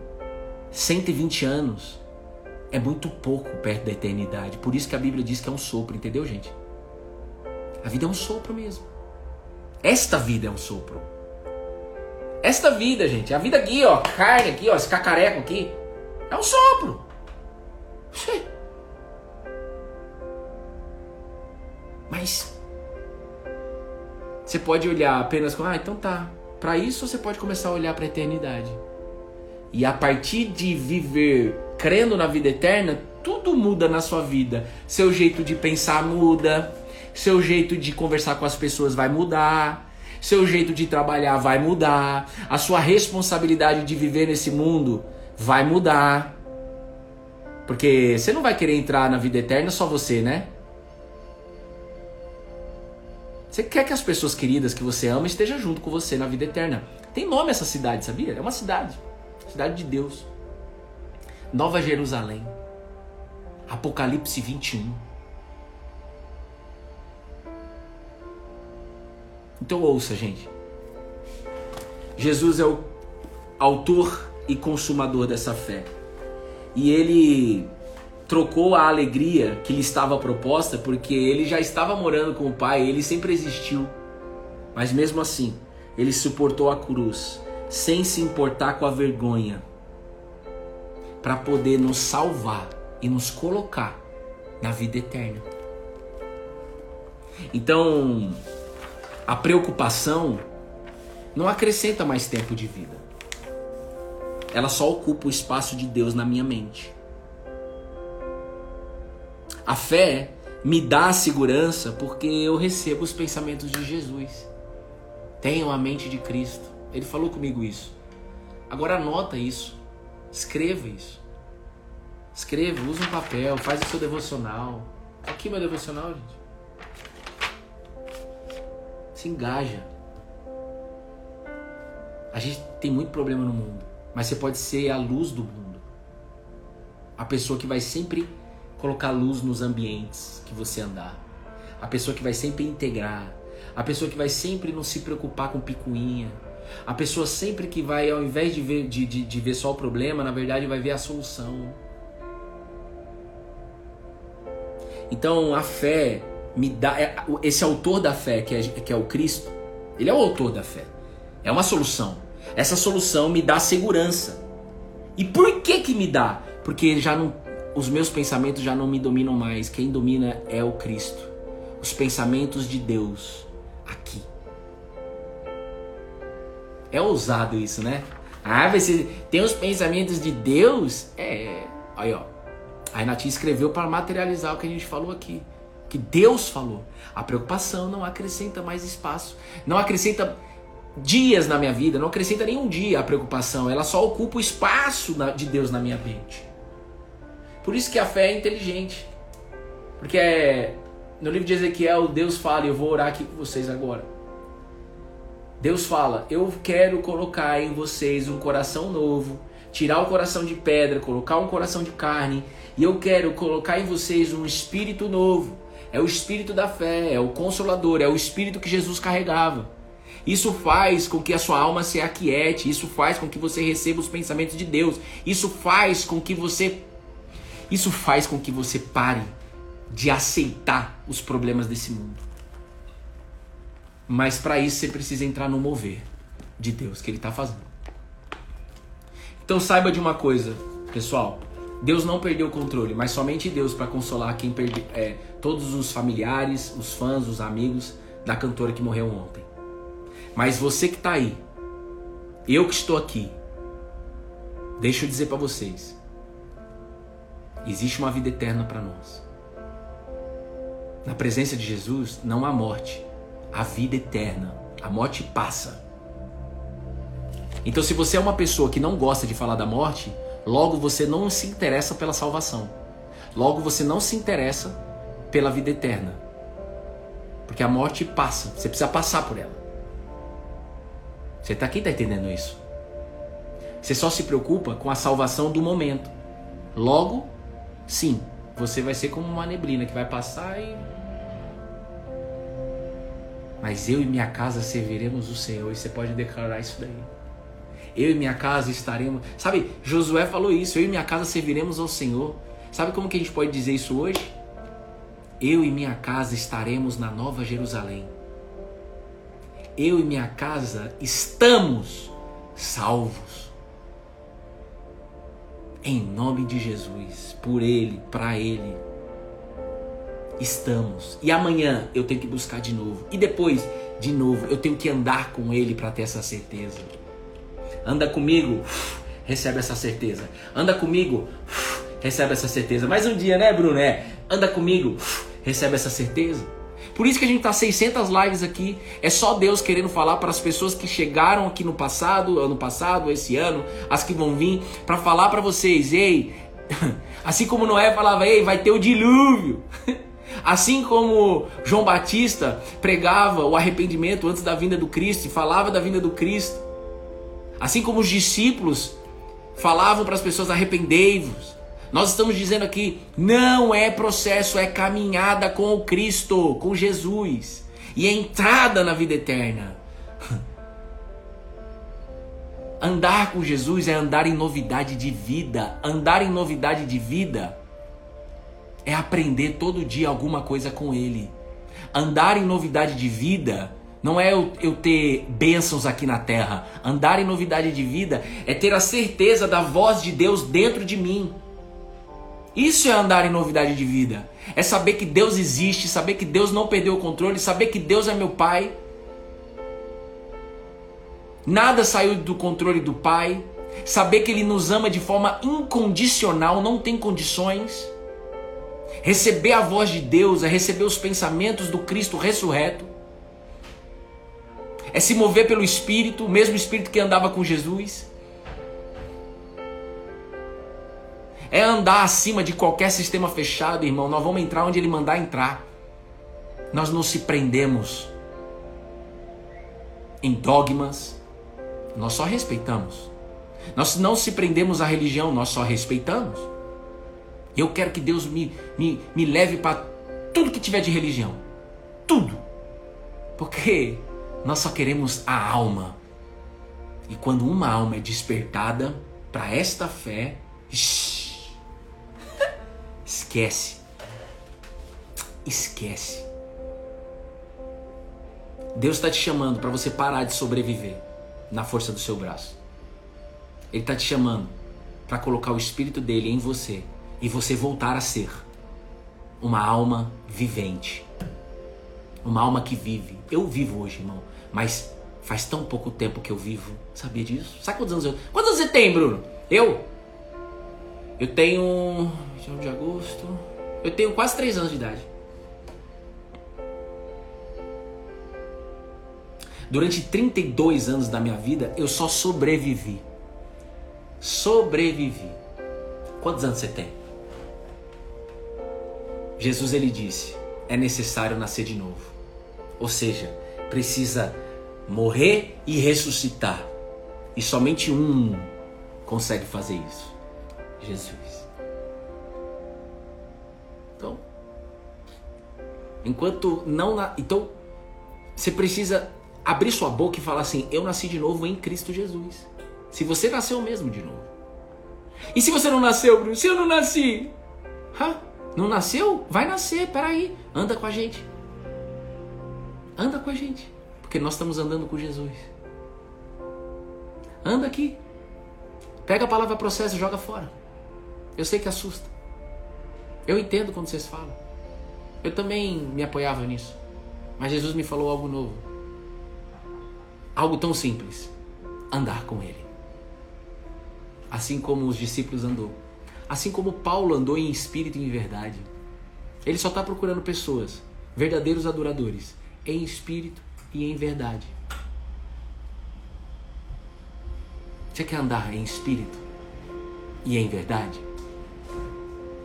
120 anos é muito pouco perto da eternidade. Por isso que a Bíblia diz que é um sopro, entendeu, gente? A vida é um sopro mesmo. Esta vida é um sopro. Esta vida, gente, a vida aqui, ó, carne aqui, ó, esse cacareco aqui, é um sopro. Mas você pode olhar apenas com, ah, então tá. Para isso você pode começar a olhar para a eternidade. E a partir de viver crendo na vida eterna, tudo muda na sua vida. Seu jeito de pensar muda, seu jeito de conversar com as pessoas vai mudar, seu jeito de trabalhar vai mudar, a sua responsabilidade de viver nesse mundo vai mudar. Porque você não vai querer entrar na vida eterna só você, né? Você quer que as pessoas queridas que você ama estejam junto com você na vida eterna. Tem nome essa cidade, sabia? É uma cidade. Cidade de Deus. Nova Jerusalém. Apocalipse 21. Então ouça, gente. Jesus é o autor e consumador dessa fé. E ele trocou a alegria que lhe estava proposta, porque ele já estava morando com o Pai, ele sempre existiu. Mas mesmo assim, ele suportou a cruz, sem se importar com a vergonha, para poder nos salvar e nos colocar na vida eterna. Então, a preocupação não acrescenta mais tempo de vida. Ela só ocupa o espaço de Deus na minha mente. A fé me dá segurança porque eu recebo os pensamentos de Jesus. Tenham a mente de Cristo. Ele falou comigo isso. Agora anota isso. Escreva isso. Escreva, usa um papel, faz o seu devocional. Aqui meu devocional, gente. Se engaja. A gente tem muito problema no mundo, mas você pode ser a luz do mundo. A pessoa que vai sempre colocar luz nos ambientes que você andar. A pessoa que vai sempre integrar, a pessoa que vai sempre não se preocupar com picuinha. A pessoa sempre que vai, ao invés de ver, de, de, de ver só o problema, na verdade vai ver a solução. Então a fé me dá. É, esse autor da fé, que é, que é o Cristo, ele é o autor da fé. É uma solução. Essa solução me dá segurança. E por que que me dá? Porque já não, os meus pensamentos já não me dominam mais. Quem domina é o Cristo. Os pensamentos de Deus aqui. É ousado isso, né? Ah, você tem os pensamentos de Deus? É. Aí, ó. A Renatinha escreveu para materializar o que a gente falou aqui. Que Deus falou. A preocupação não acrescenta mais espaço. Não acrescenta dias na minha vida. Não acrescenta nenhum dia a preocupação. Ela só ocupa o espaço de Deus na minha mente. Por isso que a fé é inteligente. Porque é, no livro de Ezequiel, Deus fala, e eu vou orar aqui com vocês agora. Deus fala: Eu quero colocar em vocês um coração novo, tirar o coração de pedra, colocar um coração de carne, e eu quero colocar em vocês um espírito novo. É o espírito da fé, é o consolador, é o espírito que Jesus carregava. Isso faz com que a sua alma se aquiete, isso faz com que você receba os pensamentos de Deus, isso faz com que você isso faz com que você pare de aceitar os problemas desse mundo. Mas para isso você precisa entrar no mover de Deus que Ele está fazendo. Então saiba de uma coisa, pessoal. Deus não perdeu o controle, mas somente Deus para consolar quem perdeu, é, todos os familiares, os fãs, os amigos da cantora que morreu ontem. Mas você que está aí, eu que estou aqui, deixa eu dizer para vocês, existe uma vida eterna para nós. Na presença de Jesus não há morte, há vida eterna. A morte passa. Então, se você é uma pessoa que não gosta de falar da morte, logo você não se interessa pela salvação. Logo você não se interessa pela vida eterna. Porque a morte passa, você precisa passar por ela. Você está aqui está entendendo isso? Você só se preocupa com a salvação do momento. Logo, sim, você vai ser como uma neblina que vai passar e. Mas eu e minha casa serviremos o Senhor. E você pode declarar isso daí. Eu e minha casa estaremos. Sabe, Josué falou isso. Eu e minha casa serviremos ao Senhor. Sabe como que a gente pode dizer isso hoje? Eu e minha casa estaremos na Nova Jerusalém. Eu e minha casa estamos salvos. Em nome de Jesus, por Ele, para Ele. Estamos. E amanhã eu tenho que buscar de novo. E depois, de novo, eu tenho que andar com Ele para ter essa certeza. Anda comigo, recebe essa certeza. Anda comigo, recebe essa certeza. Mais um dia, né, Bruno? É. Anda comigo, recebe essa certeza. Por isso que a gente tá 600 lives aqui. É só Deus querendo falar para as pessoas que chegaram aqui no passado, ano passado, esse ano, as que vão vir, para falar para vocês, ei, assim como Noé falava, ei, vai ter o dilúvio. Assim como João Batista pregava o arrependimento antes da vinda do Cristo e falava da vinda do Cristo. Assim como os discípulos falavam para as pessoas arrependei-vos. Nós estamos dizendo aqui, não é processo, é caminhada com o Cristo, com Jesus. E é entrada na vida eterna. Andar com Jesus é andar em novidade de vida. Andar em novidade de vida é aprender todo dia alguma coisa com Ele. Andar em novidade de vida não é eu, eu, ter bênçãos aqui na terra. Andar em novidade de vida é ter a certeza da voz de Deus dentro de mim. Isso é andar em novidade de vida. É saber que Deus existe, saber que Deus não perdeu o controle, saber que Deus é meu Pai. Nada saiu do controle do Pai. Saber que Ele nos ama de forma incondicional, não tem condições. Receber a voz de Deus é receber os pensamentos do Cristo ressurreto. É se mover pelo Espírito, o mesmo Espírito que andava com Jesus. É andar acima de qualquer sistema fechado, irmão. Nós vamos entrar onde Ele mandar entrar. Nós não se prendemos em dogmas, nós só respeitamos. Nós não se prendemos à religião, nós só respeitamos. Eu quero que Deus me, me, me leve para tudo que tiver de religião. Tudo. Porque nós só queremos a alma. E quando uma alma é despertada para esta fé, esquece. Esquece. Deus está te chamando para você parar de sobreviver na força do seu braço. Ele está te chamando para colocar o espírito dele em você e você voltar a ser uma alma vivente. Uma alma que vive. Eu vivo hoje, irmão, mas faz tão pouco tempo que eu vivo. Sabia disso? Sabe quantos anos eu. Quantos anos você tem, Bruno? Eu? Eu tenho. 21 de agosto. Eu tenho quase 3 anos de idade. Durante 32 anos da minha vida, eu só sobrevivi. Sobrevivi. Quantos anos você tem? Jesus ele disse: é necessário nascer de novo. Ou seja, precisa morrer e ressuscitar. E somente um consegue fazer isso: Jesus. Enquanto não. Então, você precisa abrir sua boca e falar assim: Eu nasci de novo em Cristo Jesus. Se você nasceu mesmo de novo. E se você não nasceu, Bruno? Se eu não nasci? Hã? Não nasceu? Vai nascer, peraí. Anda com a gente. Anda com a gente. Porque nós estamos andando com Jesus. Anda aqui. Pega a palavra processo e joga fora. Eu sei que assusta. Eu entendo quando vocês falam. Eu também me apoiava nisso. Mas Jesus me falou algo novo. Algo tão simples. Andar com Ele. Assim como os discípulos andou. Assim como Paulo andou em espírito e em verdade. Ele só está procurando pessoas, verdadeiros adoradores, em espírito e em verdade. Você quer andar em espírito e em verdade?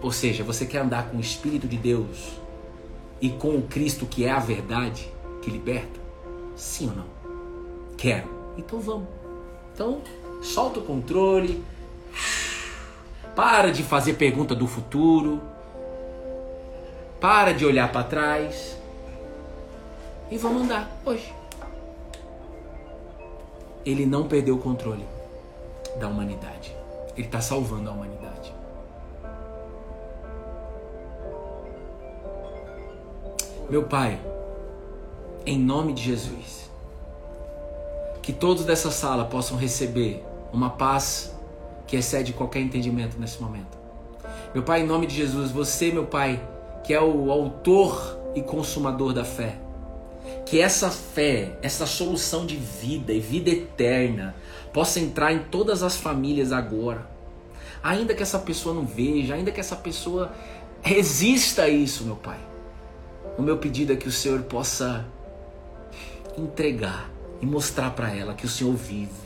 Ou seja, você quer andar com o Espírito de Deus e com o Cristo que é a verdade que liberta? Sim ou não? Quero. Então vamos. Então, solta o controle, para de fazer pergunta do futuro. Para de olhar para trás. E vamos andar hoje. Ele não perdeu o controle da humanidade. Ele está salvando a humanidade. Meu Pai, em nome de Jesus, que todos dessa sala possam receber uma paz que excede qualquer entendimento nesse momento. Meu Pai, em nome de Jesus, você, meu Pai, que é o autor e consumador da fé, que essa fé, essa solução de vida e vida eterna possa entrar em todas as famílias agora. Ainda que essa pessoa não veja, ainda que essa pessoa resista a isso, meu Pai. O meu pedido é que o Senhor possa entregar e mostrar para ela que o Senhor vive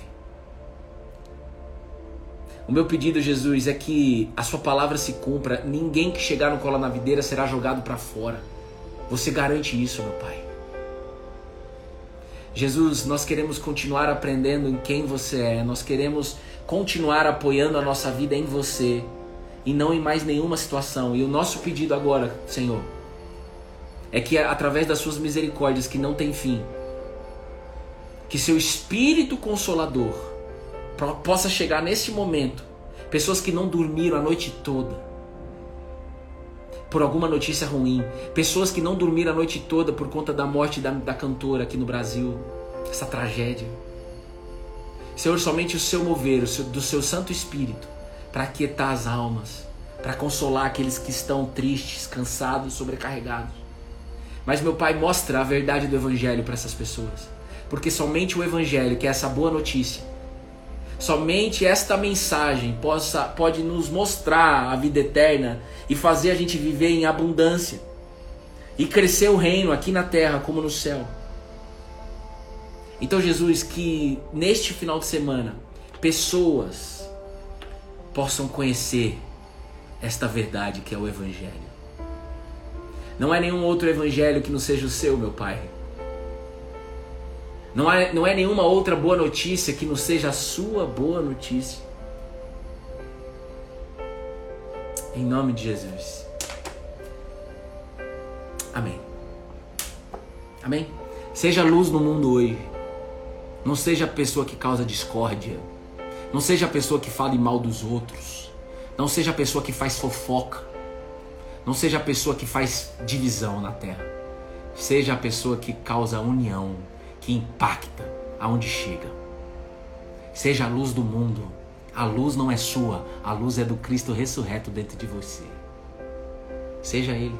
o meu pedido, Jesus, é que a sua palavra se cumpra. Ninguém que chegar no colo na videira será jogado para fora. Você garante isso, meu Pai. Jesus, nós queremos continuar aprendendo em quem você é. Nós queremos continuar apoiando a nossa vida em você e não em mais nenhuma situação. E o nosso pedido agora, Senhor, é que através das suas misericórdias que não tem fim, que seu espírito consolador possa chegar nesse momento pessoas que não dormiram a noite toda, por alguma notícia ruim. Pessoas que não dormiram a noite toda por conta da morte da, da cantora aqui no Brasil. Essa tragédia. Senhor, somente o seu mover, o seu, do seu Santo Espírito, para aquietar as almas, para consolar aqueles que estão tristes, cansados, sobrecarregados. Mas, meu Pai, mostra a verdade do Evangelho para essas pessoas. Porque somente o Evangelho, que é essa boa notícia, somente esta mensagem possa, pode nos mostrar a vida eterna e fazer a gente viver em abundância e crescer o reino aqui na terra como no céu. Então, Jesus, que neste final de semana pessoas possam conhecer esta verdade que é o Evangelho. Não é nenhum outro Evangelho que não seja o seu, meu Pai. Não é, não é nenhuma outra boa notícia que não seja a sua boa notícia. Em nome de Jesus. Amém. Amém. Seja luz no mundo hoje. Não seja a pessoa que causa discórdia. Não seja a pessoa que fale mal dos outros. Não seja a pessoa que faz fofoca. Não seja a pessoa que faz divisão na terra. Seja a pessoa que causa união, que impacta aonde chega. Seja a luz do mundo. A luz não é sua, a luz é do Cristo ressurreto dentro de você. Seja Ele.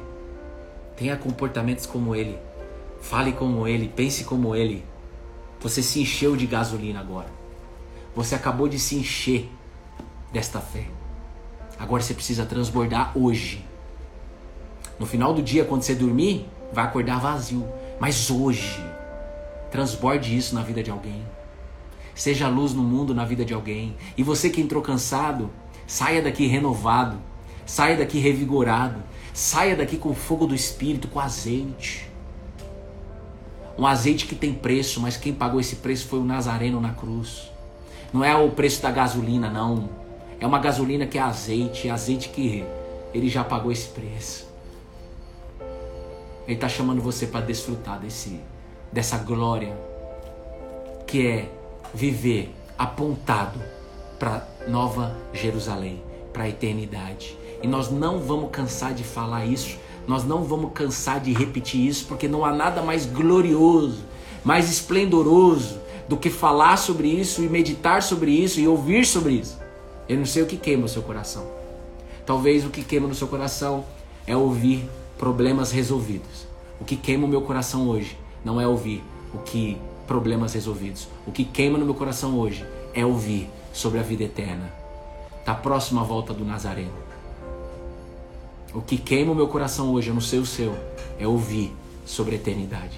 Tenha comportamentos como Ele. Fale como Ele, pense como Ele. Você se encheu de gasolina agora. Você acabou de se encher desta fé. Agora você precisa transbordar hoje. No final do dia, quando você dormir, vai acordar vazio. Mas hoje, transborde isso na vida de alguém. Seja luz no mundo na vida de alguém. E você que entrou cansado, saia daqui renovado. Saia daqui revigorado. Saia daqui com o fogo do Espírito, com azeite. Um azeite que tem preço, mas quem pagou esse preço foi o Nazareno na cruz. Não é o preço da gasolina, não. É uma gasolina que é azeite, é azeite que ele já pagou esse preço. Ele está chamando você para desfrutar desse, dessa glória que é viver apontado para Nova Jerusalém, para a eternidade. E nós não vamos cansar de falar isso nós não vamos cansar de repetir isso, porque não há nada mais glorioso, mais esplendoroso do que falar sobre isso e meditar sobre isso e ouvir sobre isso. Eu não sei o que queima o seu coração. Talvez o que queima no seu coração é ouvir problemas resolvidos. O que queima o meu coração hoje não é ouvir o que problemas resolvidos. O que queima no meu coração hoje é ouvir sobre a vida eterna. Está próximo à volta do Nazareno. O que queima o meu coração hoje, eu não sei o seu, é ouvir sobre a eternidade.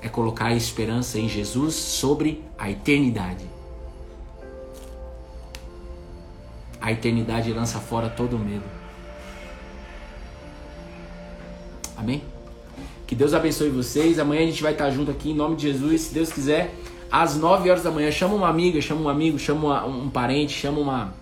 É colocar a esperança em Jesus sobre a eternidade. A eternidade lança fora todo medo. Amém? Que Deus abençoe vocês. Amanhã a gente vai estar junto aqui em nome de Jesus, se Deus quiser, às 9 horas da manhã. Chama uma amiga, chama um amigo, chama um parente, chama uma,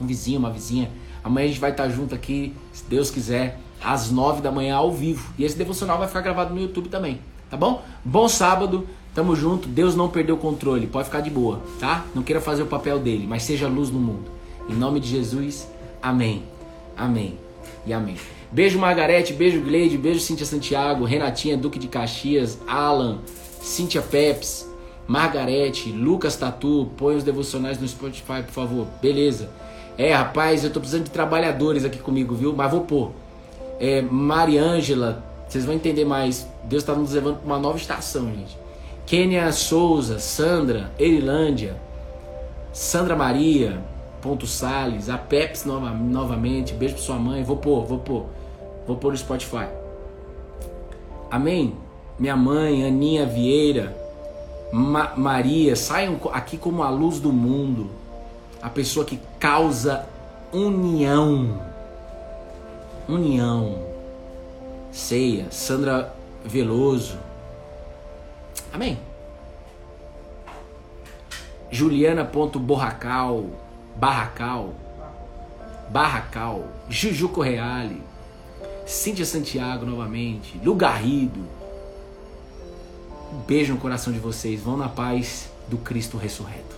um vizinho, uma vizinha Amanhã a gente vai estar junto aqui, se Deus quiser, às nove da manhã ao vivo. E esse devocional vai ficar gravado no YouTube também, tá bom? Bom sábado, tamo junto. Deus não perdeu o controle, pode ficar de boa, tá? Não queira fazer o papel dele, mas seja luz no mundo. Em nome de Jesus, amém. Amém e amém. Beijo Margarete, beijo Gleide, beijo Cíntia Santiago, Renatinha Duque de Caxias, Alan, Cíntia Peps, Margarete, Lucas Tatu, põe os devocionais no Spotify, por favor. Beleza. É, rapaz, eu tô precisando de trabalhadores aqui comigo, viu? Mas vou pôr. É, Mariângela, vocês vão entender mais. Deus está nos levando para uma nova estação, gente. Kênia Souza, Sandra, Erilândia, Sandra Maria, Ponto Sales, a Peps nova, novamente. Beijo pra sua mãe. Vou pôr, vou pôr. Vou pôr no Spotify. Amém? Minha mãe, Aninha Vieira, Ma Maria, saiam aqui como a luz do mundo a pessoa que causa união. União. Ceia, Sandra Veloso. Amém. Juliana.borracal, Barracal, Barracal, Juju Correale, Cíntia Santiago novamente, Lugarrido. Um beijo no coração de vocês. Vão na paz do Cristo ressurreto.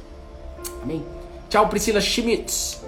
Amém. Tchau, Priscila Schmitz.